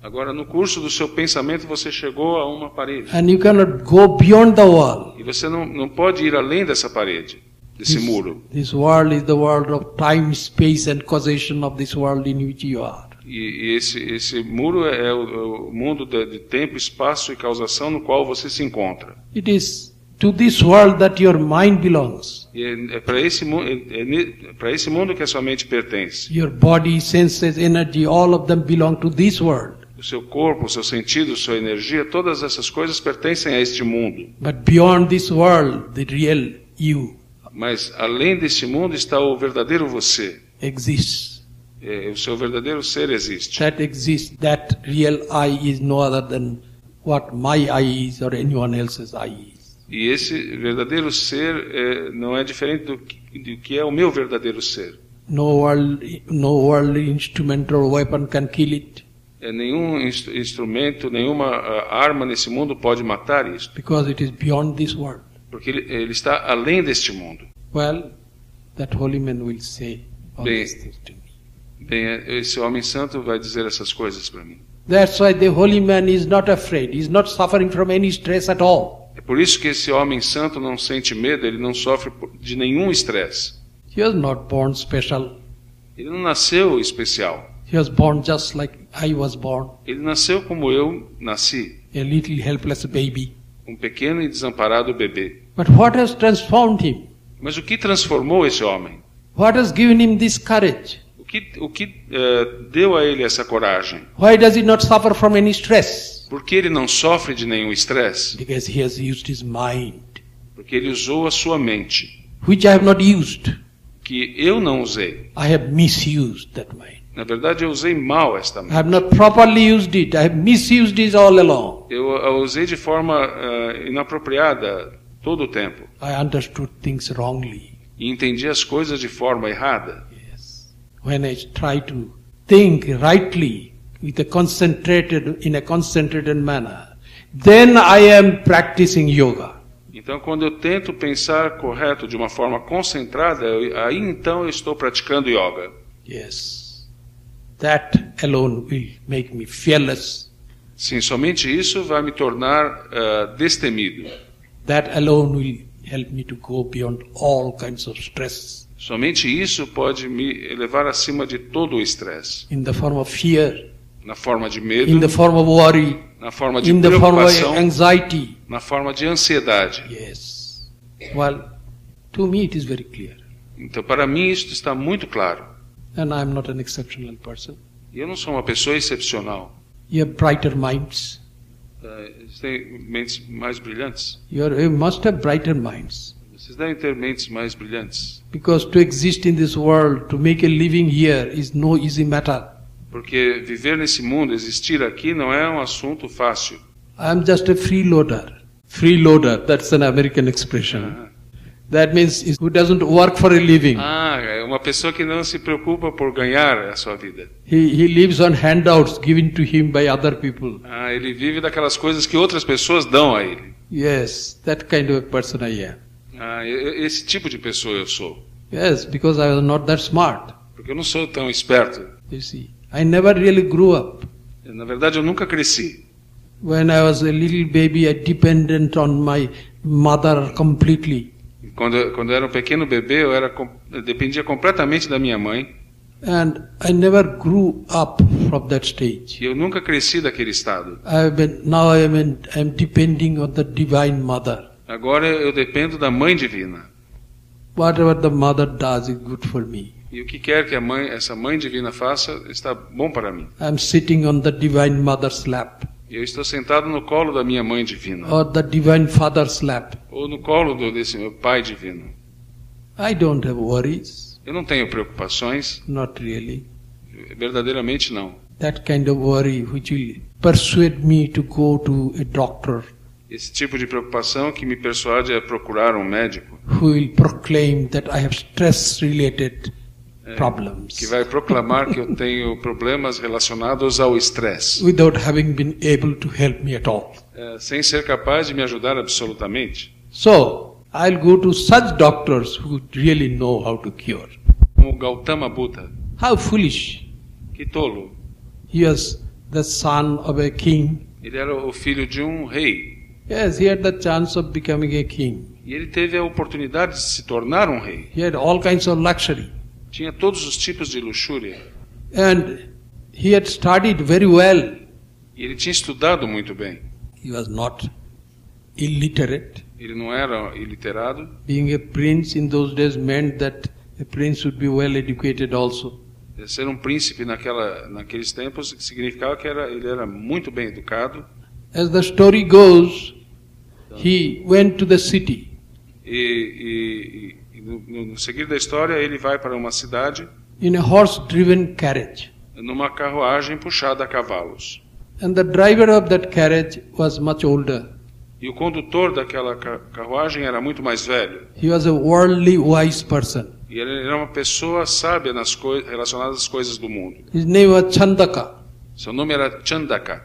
Agora, no curso do seu pensamento, você chegou a uma parede. and you cannot go beyond the wall. E você não, não pode ir além dessa parede, desse This, muro. this world is the world of time, space, and causation of this world in which you are. E, e esse, esse muro é o, o mundo de, de tempo, espaço e causação no qual você se encontra. It is to this world that your mind belongs. E é, é para esse, é, é é para esse mundo que a sua mente pertence. Your body, senses, energy, all of them belong to this world. O seu corpo, o seu sentido, sua energia, todas essas coisas pertencem a este mundo. But beyond this world, the real you Mas além deste mundo está o verdadeiro você. exists. É, o seu verdadeiro ser existe. That exists, that real I is no other than what my I is or anyone else's I is. E esse verdadeiro ser é, não é diferente do que, do que é o meu verdadeiro ser. No world, no worldly instrument or weapon can kill it É, nenhum instru- instrumento, nenhuma ah, arma nesse mundo pode matar isso, because it is beyond this world. Porque ele, ele está além deste mundo. Well, that holy man will say all Bem- to me. Bem, esse homem santo vai dizer essas coisas para mim. That's why the holy man is not afraid. He's not suffering from any stress at all. É por isso que esse homem santo não sente medo, ele não sofre de nenhum estresse. He was not born special. Ele não nasceu especial. He was born just like I was born, Ele nasceu como eu nasci, a little helpless baby. Um pequeno e desamparado bebê. But what has transformed him? Mas o que transformou esse homem? What has given him this courage? O que, o que eh, deu a ele essa coragem? Why does he not suffer from any stress? Por que ele não sofre de nenhum estresse? Because he has used his mind, Porque ele usou a sua mente, which I have not used. que eu não usei. I have misused that mind. Na verdade, eu usei mal esta I mente. have not properly used it. I have misused it all along. Eu a usei de forma eh, inapropriada todo o tempo. I understood things wrongly. E entendi as coisas de forma errada. Yes. When I try to think rightly with a concentrated, in a concentrated manner, then I am practicing yoga. Então, quando eu tento pensar correto de uma forma concentrada, eu- aí então eu estou praticando yoga. Yes. That alone will make me fearless. Sim, somente isso vai me tornar eh, destemido. That alone will help me to go beyond all kinds of stress Somente isso pode me elevar acima de todo o estresse. in the form of fear, Na forma de in medo, the form of worry, na forma de in the form of preocupação, anxiety. na forma de ansiedade. Yes. Well, to me it is very clear. Então, para mim, isso está muito claro. And I am not an exceptional person. Eu não sou uma pessoa excepcional. You have brighter minds. Têm mentes mais brilhantes. You, are, you must have brighter minds. Vocês devem ter mentes mais brilhantes. Because to exist in this world, to make a living here, is no easy matter. Porque viver nesse mundo, existir aqui, não é um assunto fácil. I am just a freeloader. Freeloader, that's an American expression. That means who doesn't work for a living. Ah, é uma pessoa que não se preocupa por ganhar a sua vida. He, he lives on handouts given to him by other people. Ah, ele vive daquelas coisas que outras pessoas dão a ele. Yes, that kind of a person I am. Ah, esse tipo de pessoa eu sou. Yes, because I was not that smart. Porque eu não sou tão esperto. You see, I never really grew up. Na verdade, eu nunca cresci. When I was a little baby, I dependent on my mother completely. Quando, quando eu era um pequeno bebê, eu, era, eu dependia completamente da minha mãe. And I never grew up from that stage. Eu nunca cresci daquele estado. I've been, now I am, in, I am depending on the Divine Mother. Agora eu dependo da mãe divina. Whatever the mother does is good for me. E o que quer que a mãe, essa mãe divina faça, está bom para mim. I'm sitting on the Divine Mother's lap E eu estou sentado no colo da minha mãe divina. or the Divine Father's lap. Ou no colo do, desse meu pai divino. I don't have worries. Eu não tenho preocupações, Not really. verdadeiramente não. That kind of worry which will persuade me to go to a doctor Esse tipo de preocupação que me persuade a procurar um médico, who will proclaim that I have stress related problems que vai proclamar que eu tenho problemas relacionados ao estresse, without having been able to help me at all. eh, sem ser capaz de me ajudar absolutamente. So, I'll go to such doctors who really know how to cure. Como Gautama Buddha, How foolish. que tolo. He was the son of a king. Ele era o filho de um rei Yes, he had the chance of becoming a king. e ele teve a oportunidade de se tornar um rei. He had all kinds of luxury. Tinha todos os tipos de luxúria And he had studied very well. e ele tinha estudado muito bem. He was not illiterate. Ele não era iliterado. Being a prince in those days meant that a prince would be well educated also. Ser um príncipe naquela, naqueles tempos significava que era, ele era muito bem educado As the story goes, he went to the city e, e- e no, no- seguir da história ele vai para uma cidade in a horse driven carriage. numa carruagem puxada a cavalos. And the driver of that carriage was much older. E o condutor daquela ca- carruagem era muito mais velho. He was a worldly wise person. E ele era uma pessoa sábia nas coisas relacionadas às coisas do mundo. His name was Chandaka. Seu nome era Chandaka.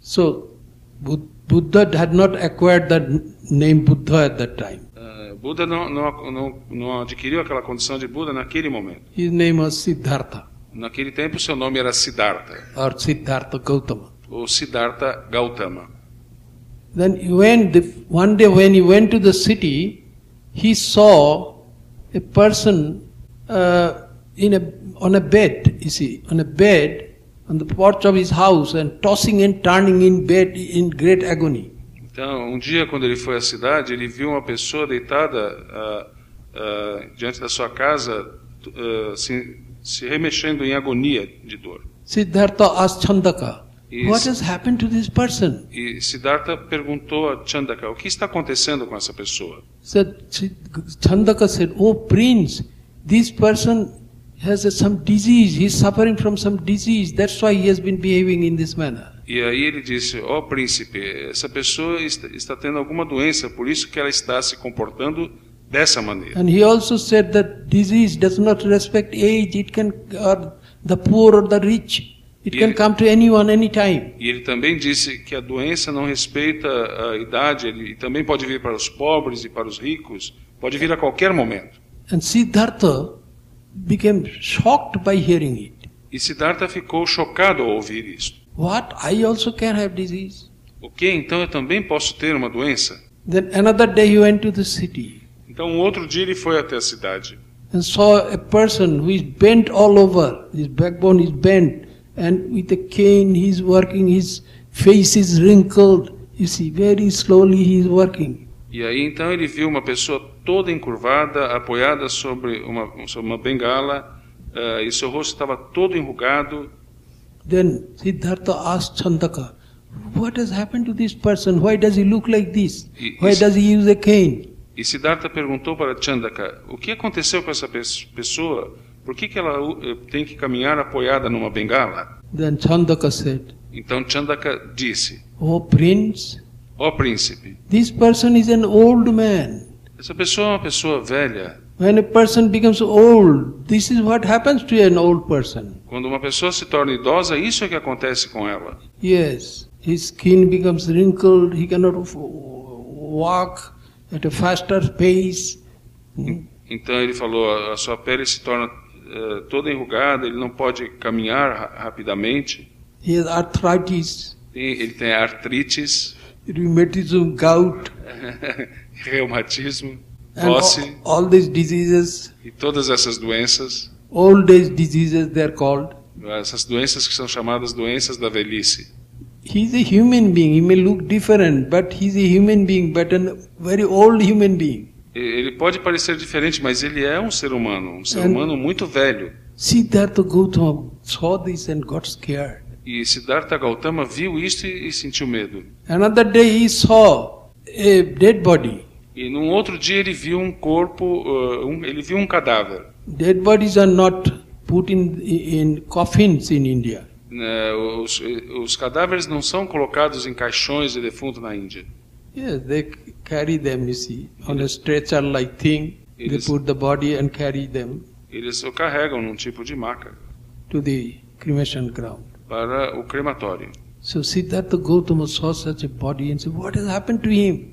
So, Bud- Buddha had not acquired that n- name Buddha at that time. Buda não, não, não, não adquiriu aquela condição de Buda naquele momento. His name was Siddhartha. Naquele tempo, seu nome era Siddhartha, or Siddhartha Gautama. ou Siddhartha Gautama. Then he went, the, one day when he went to the city, he saw a person uh, in a, on a bed, you see, on a bed on the porch of his house and tossing and turning in bed in great agony. Então, um dia, quando ele foi à cidade, ele viu uma pessoa deitada ah, ah, diante da sua casa, ah, se, se remexendo em agonia de dor. Siddhartha asked Chandaka. What has happened to this person? E Siddhartha perguntou a Chandaka, o que está acontecendo com essa pessoa? Said, Chandaka said, Oh prince, this person has some disease, he's suffering from some disease, that's why he has been behaving in this manner. E aí ele disse, ó príncipe, essa pessoa está, está tendo alguma doença, por isso que ela está se comportando dessa maneira. And he also said that disease does not respect age, it can, or the poor or the rich, it can come to anyone, anytime. E ele também disse que a doença não respeita a idade, ele também pode vir para os pobres e para os ricos, pode vir a qualquer momento. And Siddhartha became shocked by hearing it. E Siddhartha ficou chocado ao ouvir isto. What? I also can have disease? O que? Então eu também posso ter uma doença? Then another day he went to the city Então um outro dia ele foi até a cidade and saw a person who is bent all over, his backbone is bent, and with a cane he's working, his face is wrinkled. You see, very slowly he is working. E aí então ele viu uma pessoa toda encurvada, apoiada sobre uma, sobre uma bengala, eh, e seu rosto estava todo enrugado. Then Siddhartha asked Chandaka, What has happened to this person? Why does he look like this? Why does he use a cane? E Siddhartha perguntou para Chandaka, o que aconteceu com essa pes- pessoa? Por que, que ela eh, tem que caminhar apoiada numa bengala? Then Chandaka said, Então Chandaka disse, Oh prince, ó príncipe, this person is an old man. essa pessoa é uma pessoa velha. When a person becomes old, this is what happens to an old person. Quando uma pessoa se torna idosa, isso é que acontece com ela. Yes, his skin becomes wrinkled, he cannot walk at a faster pace. Então ele falou, a- sua pele se torna eh, toda enrugada, ele não pode caminhar ra- rapidamente, He has arthritis, ele tem artrites, rheumatism, gout, reumatismo, and all, tosse. all these diseases, e todas essas doenças, old age diseases they are called. essas doenças que são chamadas doenças da velhice. He's a human being, he may look different, but he's a human being, but a very old human being. Ele pode parecer diferente, mas ele é um ser humano, um ser And- humano muito velho. Siddhartha Gautama saw this and got scared. E Siddhartha Gautama viu isto e, e sentiu medo. Another day he saw a dead body. E num outro dia ele viu um corpo, uh, um- ele viu um cadáver. Dead bodies are not put in, in coffins in India. né? os, os cadáveres não são colocados em caixões de defunto na Índia. Yes, they carry them, you see, on a stretcher like thing. It They put the body and carry them Eles o carregam num tipo de maca to the cremation ground. para o crematório. So Siddhartha Gautama saw such a body and said, What has happened to him?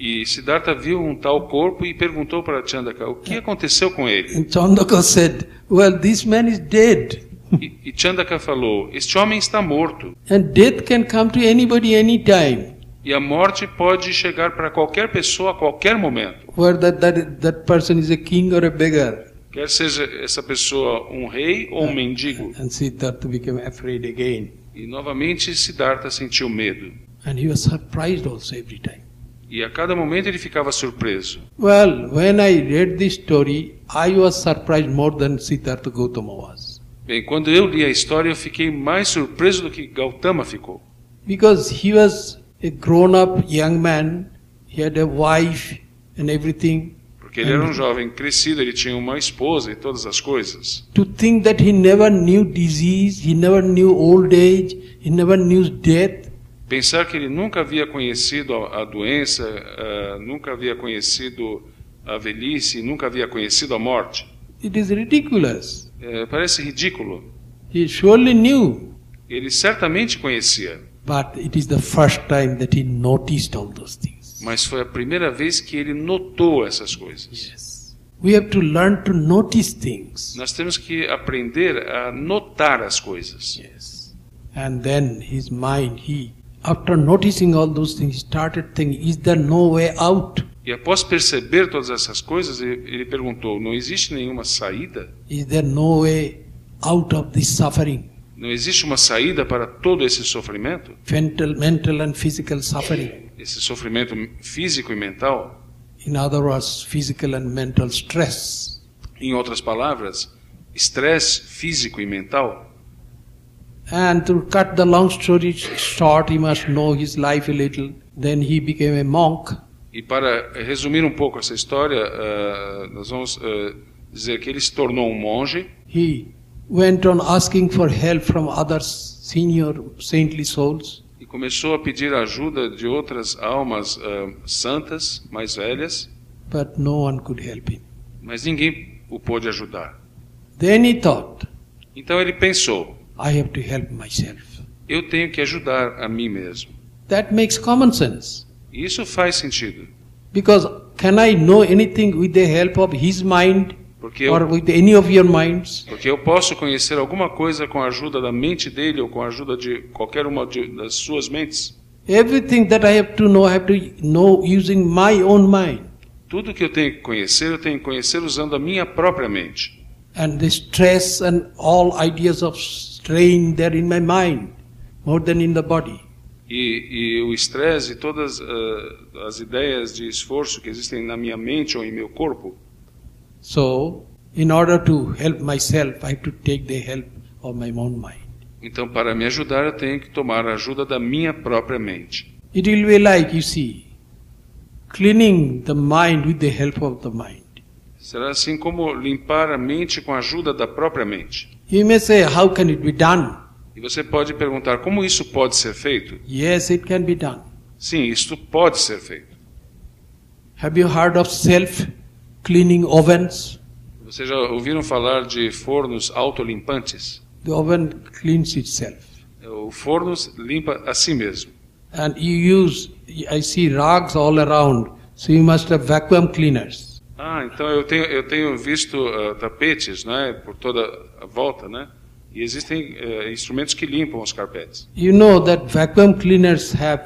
E Siddhartha viu um tal corpo e perguntou para Chandaka o que aconteceu com ele. And Chandaka said, Well, this man is dead. E, e Chandaka falou: Este homem está morto And death can come to anybody anytime. e a morte pode chegar para qualquer pessoa a qualquer momento. Whether that, that, that person is a king or a beggar. Quer seja essa pessoa um rei ou um mendigo. And Siddhartha became afraid again. E novamente Siddhartha sentiu medo. And he was surprised also every time. E a cada momento ele ficava surpreso. Well, when I read this story, I was surprised more than Siddhartha Gautama was. Bem, quando eu li a história, eu fiquei mais surpreso do que Gautama ficou. Because he was a grown up young man, he had a wife and everything. Porque ele era um jovem crescido, ele tinha uma esposa e todas as coisas. To think that he never knew disease, he never knew old age, he never knew death. Pensar que ele nunca havia conhecido a, doença, ah, nunca havia conhecido a velhice, nunca havia conhecido a morte. It is ridiculous. É, parece ridículo. He surely knew, Ele certamente conhecia, but it is the first time that he noticed all those things. mas foi a primeira vez que ele notou essas coisas. Yes. We have to learn to notice things. Nós temos que aprender a notar as coisas. Yes. And then his mind, he, after noticing all those things, started thinking, is there no way out? E após perceber todas essas coisas, ele perguntou: não existe nenhuma saída? Is there no way out of this suffering? Não existe uma saída para todo esse sofrimento? Mental, mental and physical suffering. Esse sofrimento físico e mental? In other words, physical and mental stress. Em outras palavras, estresse físico e mental? And to cut the long story short, he must know his life a little. Then he became a monk. E para resumir um pouco essa história, eh, nós vamos eh, dizer que ele se tornou um monge. He went on asking for help from other senior saintly souls. E começou a pedir ajuda de outras almas eh, santas, mais velhas, but no one could help him. mas ninguém o pôde ajudar. Then he thought, Então ele pensou: I have to help myself. eu tenho que ajudar a mim mesmo. That makes common sense. Isso faz sentido, Because can I know anything with the help of his mind porque eu, or with any of your minds? porque eu posso conhecer alguma coisa com a ajuda da mente dele ou com a ajuda de qualquer uma de, das suas mentes. Everything that I have to know, I have to know using my own mind. Tudo que eu tenho que conhecer, eu tenho que conhecer usando a minha própria mente. And the stress and all ideas of strain there in my mind more than in the body. E, e o estresse e todas ah, as ideias de esforço que existem na minha mente ou em meu corpo. So, in order to help myself, I have to take the help of my own mind. Então, para me ajudar, eu tenho que tomar a ajuda da minha própria mente. It will be like, you see, cleaning the mind with the help of the mind. Será assim como limpar a mente com a ajuda da própria mente. You may say, how can it be done? E você pode perguntar como isso pode ser feito? Yes, it can be done. Sim, isso pode ser feito. Have you heard of self cleaning ovens? Vocês já ouviram falar de fornos autolimpantes? The oven cleans itself. O forno limpa a si mesmo. And you use, I see rugs all around, so you must have vacuum cleaners. Ah, então eu tenho, eu tenho visto ah, tapetes né, por toda a volta, né? E existem eh, instrumentos que limpam os carpetes. You know that vacuum cleaners have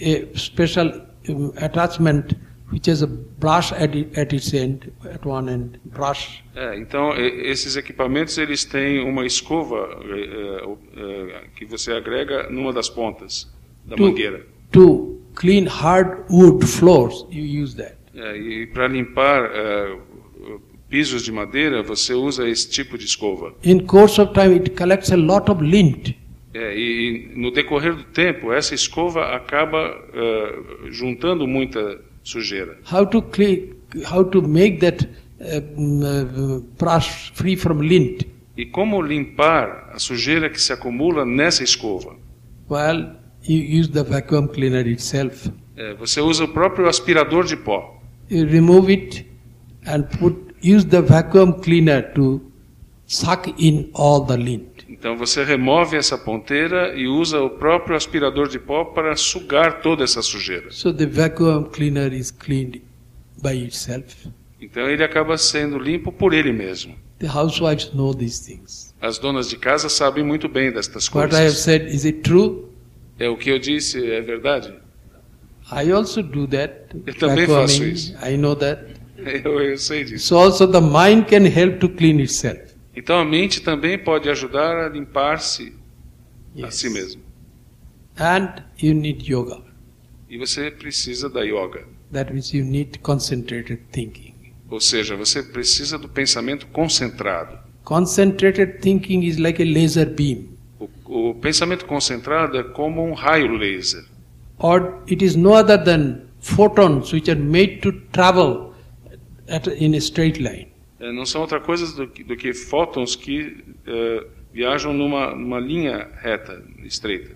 a special um, attachment which has a brush at, at its end, at one end, brush. É, então, esses equipamentos eles têm uma escova eh, eh, eh, que você agrega numa das pontas da To, mangueira. to clean hardwood floors, you use that. É, e para limpar eh, pisos de madeira, você usa esse tipo de escova. In course of time, it collects a lot of lint. É, e, e no decorrer do tempo, essa escova acaba eh, juntando muita sujeira. How to clean, how to make that uh, uh, brush free from lint? E como limpar a sujeira que se acumula nessa escova? Well, you use the vacuum cleaner itself. É, você usa o próprio aspirador de pó. Remove it and put use the vacuum cleaner to suck in all the lint. Então você remove essa ponteira e usa o próprio aspirador de pó para sugar toda essa sujeira. So the vacuum cleaner is cleaned by itself. Então ele acaba sendo limpo por ele mesmo. The housewives know these things. As donas de casa sabem muito bem destas What I have coisas. said, is it true? É o que eu disse, é verdade? I also do that. Eu também faço isso. I know that. Eu, eu sei disso. So also the mind can help to clean itself. Então a mente também pode ajudar a limpar-se a Yes. si mesmo. And you need yoga. E você precisa da yoga. That means you need concentrated thinking. Ou seja, você precisa do pensamento concentrado. Concentrated thinking is like a laser beam. O, o pensamento concentrado é como um raio laser. Or it is no other than photons which are made to travel at, in a straight line. É, não são outra coisa do, que- do que fótons que eh, viajam numa, numa linha reta, estreita.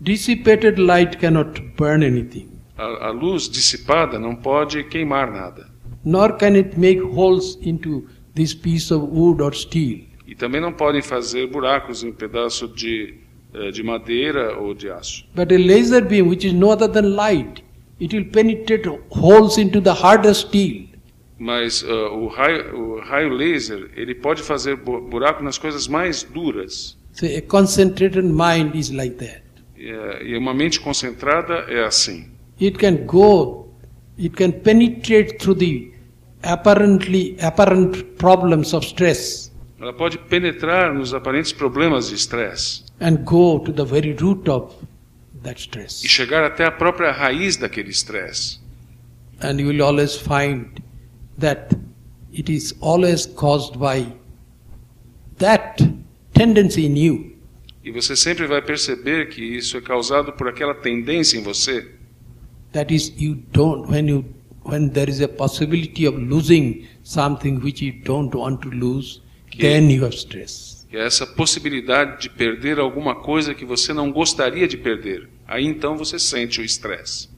Dissipated light cannot burn anything, A, a luz dissipada não pode queimar nada. nor can it make holes into this piece of wood or steel. E também não podem fazer buracos em um pedaço de, de madeira ou de aço. But a laser beam, which is no other than light, it will penetrate holes into the harder steel. Mas ah, o, raio, o raio laser ele pode fazer bu- buraco nas coisas mais duras. So a concentrated mind is like that. E, eh, e uma mente concentrada é assim. It can go, it can penetrate through the apparently apparent problems of stress Ela pode penetrar nos aparentes problemas de estresse and go to the very root of that stress. e chegar até a própria raiz daquele estresse. And you will always find that it is always caused by that tendency in you. E você sempre vai perceber que isso é causado por aquela tendência em você That is, you don't, when you, when there is a possibility of losing something which you don't want to lose, Que- then you have stress. Que é essa possibilidade de perder alguma coisa que você não gostaria de perder. Aí então você sente o estresse.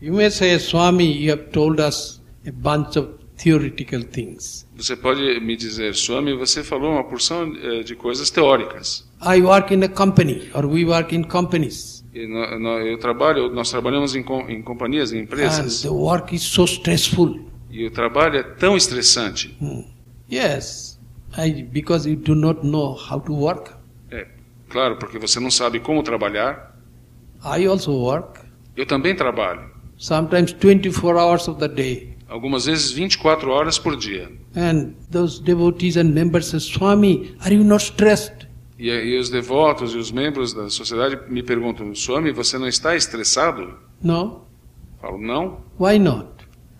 You may say, Swami, you have told us a bunch of theoretical things. Você pode me dizer, Swami, você falou uma porção eh, de coisas teóricas. I work in a company, or we work in companies, eu trabalho, nós trabalhamos em, com- em companhias, em and empresas, the work is so stressful. e o trabalho é tão estressante. Yes, I, because you do not know how to work. É, claro, porque você não sabe como trabalhar. I also work, Eu também trabalho, sometimes 24 hours of the day. algumas vezes 24 horas por dia. And those devotees and members say, Swami, are you not stressed? E, e os devotos e os membros da sociedade me perguntam, Swami, você não está estressado? No. Falo, não. Why not?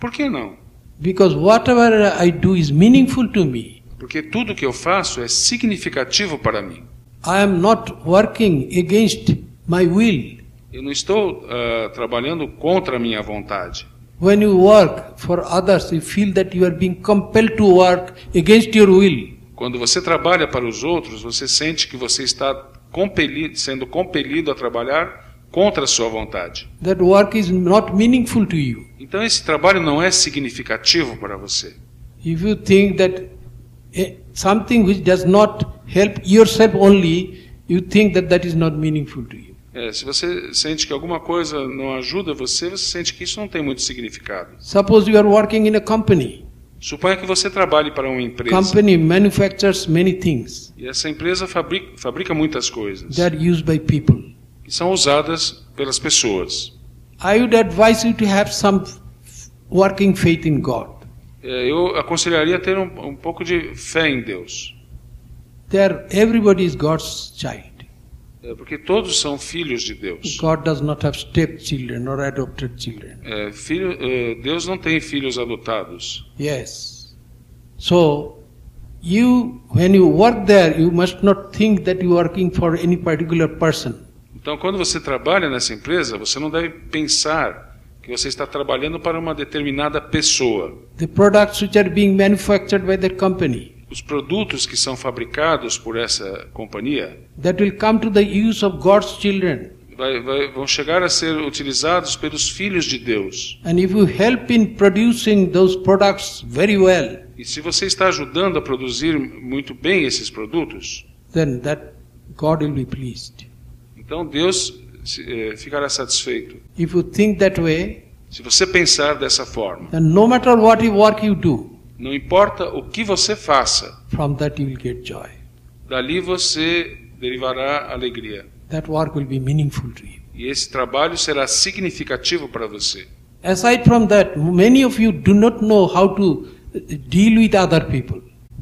Por que não? Because whatever I do is meaningful to me. Porque tudo que eu faço é significativo para mim. I am not working against my will. Eu não estou ah, trabalhando contra a minha vontade. When you work for others, you feel that you are being compelled to work against your will. Quando você trabalha para os outros, você sente que você está compelido, sendo compelido a trabalhar contra a sua vontade. That work is not meaningful to you. Então esse trabalho não é significativo para você. If you think that something which does not help yourself only, you think that that is not meaningful to you. É, se você sente que alguma coisa não ajuda você, você sente que isso não tem muito significado. Suppose you are working in a company. Suponha que você trabalhe para uma empresa Company manufactures many things. e essa empresa fabrica, fabrica muitas coisas They are used by people. que são usadas pelas pessoas. I would advise you to have some working faith in God. É, eu aconselharia ter um, um pouco de fé em Deus, There, everybody is God's child. É, porque todos são filhos de Deus. God does not have stepchildren or adopted children. É, filho, Deus não tem filhos adotados. Yes. So, you, when you work there, you must not think that you are working for any particular person. Então, quando você trabalha nessa empresa, você não deve pensar que você está trabalhando para uma determinada pessoa. The products which are being manufactured by that company, Os produtos que são fabricados por essa companhia that will come to the use of God's children. vai- vai- vão chegar a ser utilizados pelos filhos de Deus. And if you help in producing those products very well, E se você está ajudando a produzir muito bem esses produtos, then that God will be pleased. então Deus se- eh, ficará satisfeito. If you think that way, Se você pensar dessa forma, then no matter what you work you do, não importa o que você faça, from that you will get joy. dali você derivará alegria. That work will be meaningful to you. E esse trabalho será significativo para você. Aside from that, many of you do not know how to uh, deal with other people.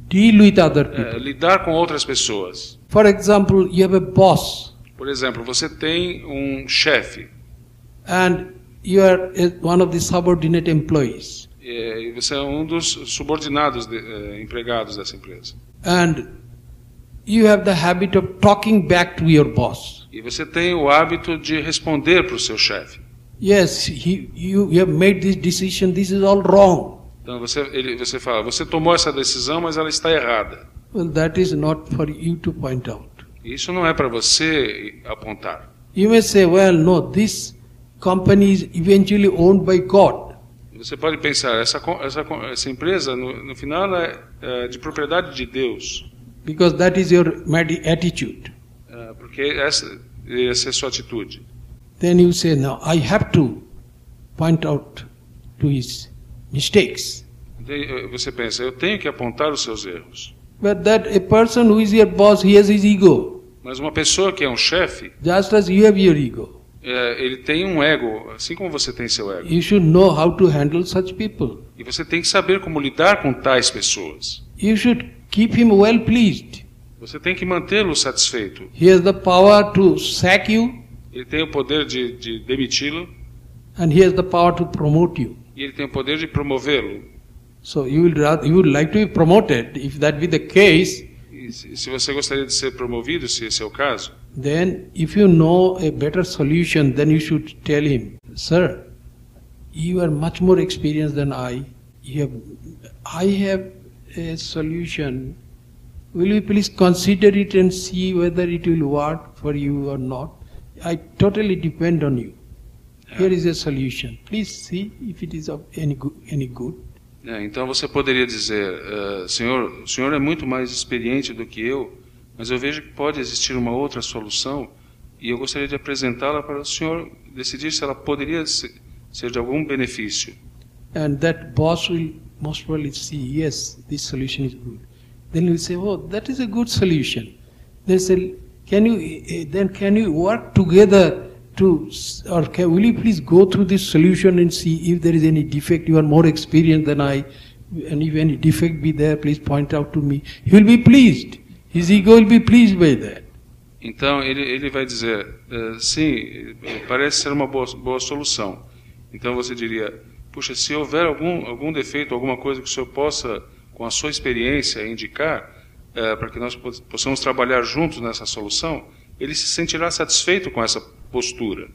Deal with other É, people. lidar com outras pessoas. For example, you have a boss Por exemplo, você tem um chefe and you are uh, one of the subordinate employees. eh, e você é um dos subordinados de- eh, empregados dessa empresa. And you have the habit of talking back to your boss. E você tem o hábito de responder para o seu chefe. Yes, he, you, you have made this decision, this is all wrong. Então você, ele, você fala, você tomou essa decisão, mas ela está errada. Well, that is not for you to point out. Isso não é para você apontar. You may say, well, no, this company is eventually owned by God. Você pode pensar, essa, essa, essa empresa, no, no final, é, é de propriedade de Deus. Because that is your attitude. É, porque essa, essa é a sua atitude. Then you say, no, I have to point out to his mistakes. Eh, Você pensa, eu tenho que apontar os seus erros. But that a person who is your boss, he has his ego, Mas uma pessoa que é um chefe, just as you have your ego. eh, ele tem um ego, assim como você tem seu ego. You should know how to handle such people. E você tem que saber como lidar com tais pessoas. You should keep him well pleased. Você tem que mantê-lo satisfeito. He has the power to sack you, Ele tem o poder de, de demiti-lo and he has the power to promote you. e ele tem o poder de promovê-lo. So you will rather, you would like to be promoted. If that be the case, se você gostaria de ser promovido, se esse é o caso, then if you know a better solution, then you should tell him, sir, you are much more experienced than I. You have, I have a solution. Will you please consider it and see whether it will work for you or not? I totally depend on you. Here is a solution. Please see if it is of any good. Any good. É, então você poderia dizer, eh, Senhor, o Senhor é muito mais experiente do que eu, mas eu vejo que pode existir uma outra solução e eu gostaria de apresentá-la para o Senhor decidir se ela poderia se- ser de algum benefício. And that boss will most probably see, yes, this solution is good. Then you say, oh, that is a good solution. They say, can you, eh, then can you work together to, or can, will you please go through this solution and see if there is any defect? You are more experienced than I, and if any defect be there, please point out to me. He will be pleased. His ego will be pleased by that. Então ele, ele vai dizer, eh, sim, parece ser uma boa, boa solução. Então você diria, puxa, se houver algum, algum defeito, alguma coisa que o senhor possa, com a sua experiência, indicar, eh, para que nós po- possamos trabalhar juntos nessa solução, ele se sentirá satisfeito com essa postura.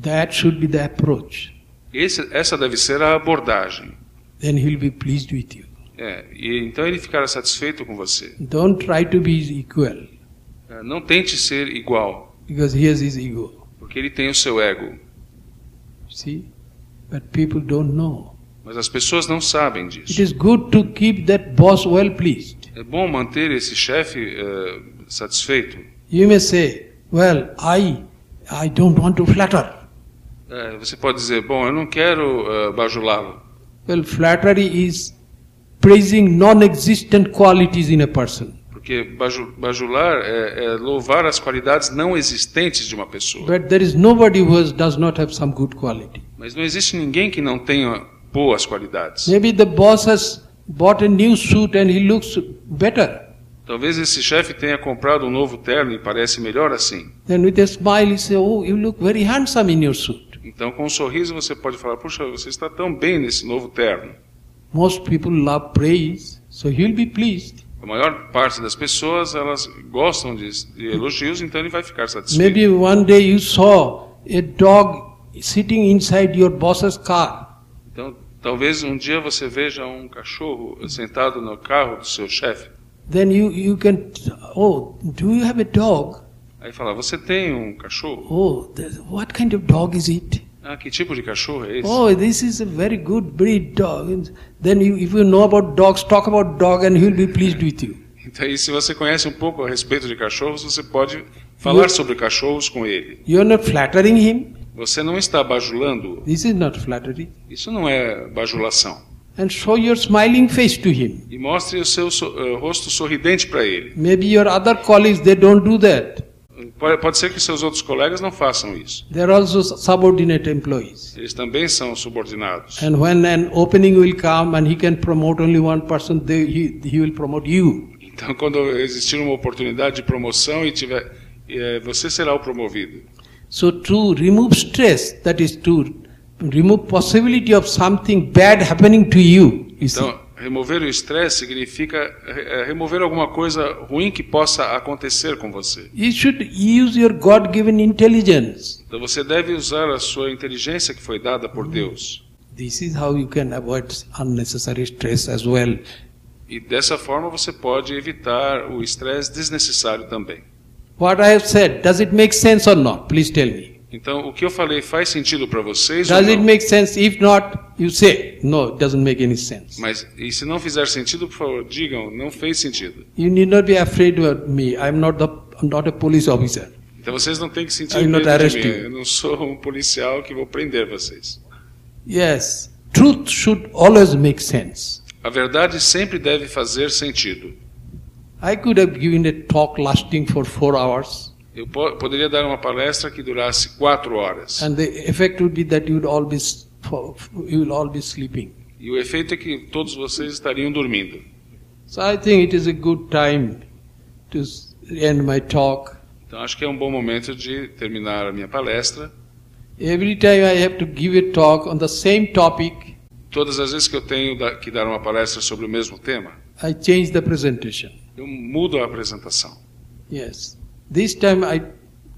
That should be the approach. Esse, essa deve ser a abordagem. Then he will be pleased with you. É, e então ele ficará satisfeito com você. Don't try to be equal, Eh, não tente ser igual, because he has his ego. porque ele tem o seu ego. See? But people don't know. Mas as pessoas não sabem It disso. is good to keep that boss well pleased. É bom manter esse chefe eh, satisfeito. You may say, Well, I I don't want to flatter. É, você pode dizer, bom, eu não quero eh, bajulá-lo. Well, flattery is praising non existent qualities in a person. Porque baju- bajular é, é louvar as qualidades não existentes de uma pessoa. But there is nobody who does not have some good quality. Mas não existe ninguém que não tenha boas qualidades. Maybe the boss has bought a new suit and he looks better. Talvez esse chefe tenha comprado um novo terno e parece melhor assim. Then with a smile, say, Oh, you look very handsome in your suit. Então, com um sorriso, você pode falar: Puxa, você está tão bem nesse novo terno. Most people love praise, so he'll be pleased. A maior parte das pessoas elas gostam de, de elogios, então ele vai ficar satisfeito. Maybe one day you saw a dog sitting inside your boss's car. Então, talvez um dia você veja um cachorro sentado no carro do seu chefe. Then you, you can, oh, do you have a dog? Aí fala: Você tem um cachorro? Oh, what kind of dog is it? Ah, que tipo de cachorro é esse? Oh, this is a very good breed dog. Then you, if you know about dogs, talk about dog and he'll be pleased with you. Então, e se você conhece um pouco a respeito de cachorros, você pode falar Eu- sobre cachorros com ele. You're not flattering him. Você não está bajulando. This is not flattery. Isso não é bajulação. And show your smiling face to him. E mostre o seu so- eh, rosto sorridente para ele. Maybe your other colleagues, they don't do that. Pode, pode ser que seus outros colegas não façam isso. They're also subordinate employees. Eles também são subordinados. And when an opening will come and he can promote only one person, they, he, he will promote you. Então, quando existir uma oportunidade de promoção e tiver, eh, você será o promovido. So to remove stress, that is to remove possibility of something bad happening to you, you see. Então, remover o estresse significa eh, remover alguma coisa ruim que possa acontecer com você. You should use your God-given intelligence. Então, você deve usar a sua inteligência que foi dada por Deus. This is how you can avoid unnecessary stress as well. E dessa forma você pode evitar o estresse desnecessário também. What I have said, does it make sense or not? Please tell me. Então, o que eu falei faz sentido para vocês Does it make sense? If not, you say, no, it doesn't make any sense. Mas, e se não fizer sentido, por favor, digam, não fez sentido. You need not be afraid of me. I'm not the I'm not a police officer. Então vocês não têm que sentir I'm medo de mim. arresting. Eu não sou um policial que vou prender vocês. Yes, truth should always make sense. A verdade sempre deve fazer sentido. I could have given a talk lasting for four hours, Eu po poderia dar uma palestra que durasse quatro horas. and the effect would be that you would all be you will all be sleeping. E o efeito é que todos vocês estariam dormindo. So I think it is a good time to end my talk. Então acho que é um bom momento de terminar a minha palestra. Every time I have to give a talk on the same topic, Todas as vezes que eu tenho que dar uma palestra sobre o mesmo tema, I change the presentation. eu mudo a apresentação. Yes. This time I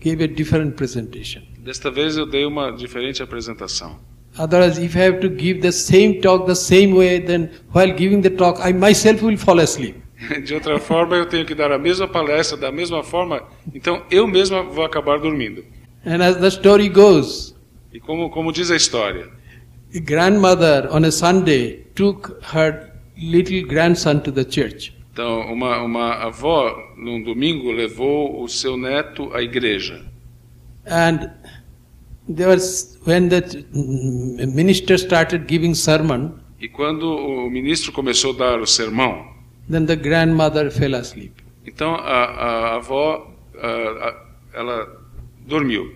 gave a different presentation. Desta vez eu dei uma diferente apresentação. Otherwise, if I have to give the same talk the same way, then while giving the talk, I myself will fall asleep. De outra forma, eu tenho que dar a mesma palestra da mesma forma, então eu mesma vou acabar dormindo. And as the story goes, E como, como diz a história, a grandmother on a Sunday took her little grandson to the church. Então uma, uma avó, num domingo, levou o seu neto à igreja. And there was, when the minister started giving sermon, E quando o ministro começou a dar o sermão, then the grandmother fell asleep. então a, a avó, a- a- ela dormiu.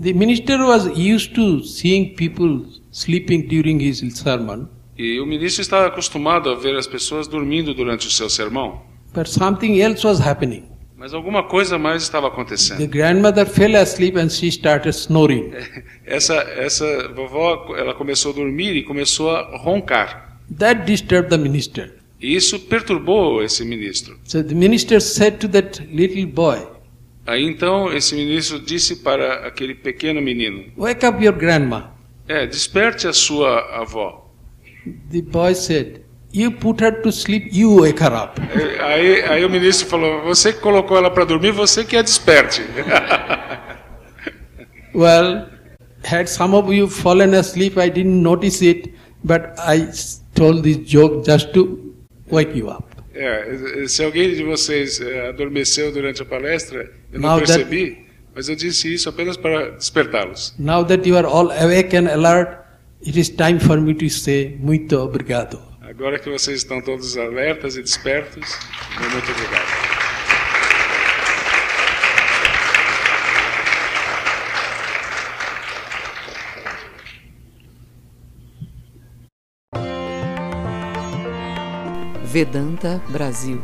The minister was used to seeing people sleeping during his sermon, E o ministro estava acostumado a ver as pessoas dormindo durante o seu sermão. but something else was happening. Mas alguma coisa mais estava The acontecendo. grandmother fell asleep and she started snoring. Essa, essa vovó, ela começou a dormir e começou a roncar. That disturbed the minister. Isso perturbou esse ministro. So the minister said to that little boy, Aí então esse ministro disse para aquele pequeno menino: Wake up your grandma. É, desperte a sua avó. The boy said, You put her to sleep, you wake her up. Aí, aí o ministro falou: Você que colocou ela para dormir, você que a desperte. Well, had some of you fallen asleep, I didn't notice it, but I told this joke just to wake you up. É, se alguém de vocês é, adormeceu durante a palestra, eu não Now that- percebi, mas eu disse isso apenas para despertá-los. Now that you are all awake and alert, it is time for me to say muito obrigado. Agora que vocês estão todos alertas e despertos, muito obrigado. Vedanta Brasil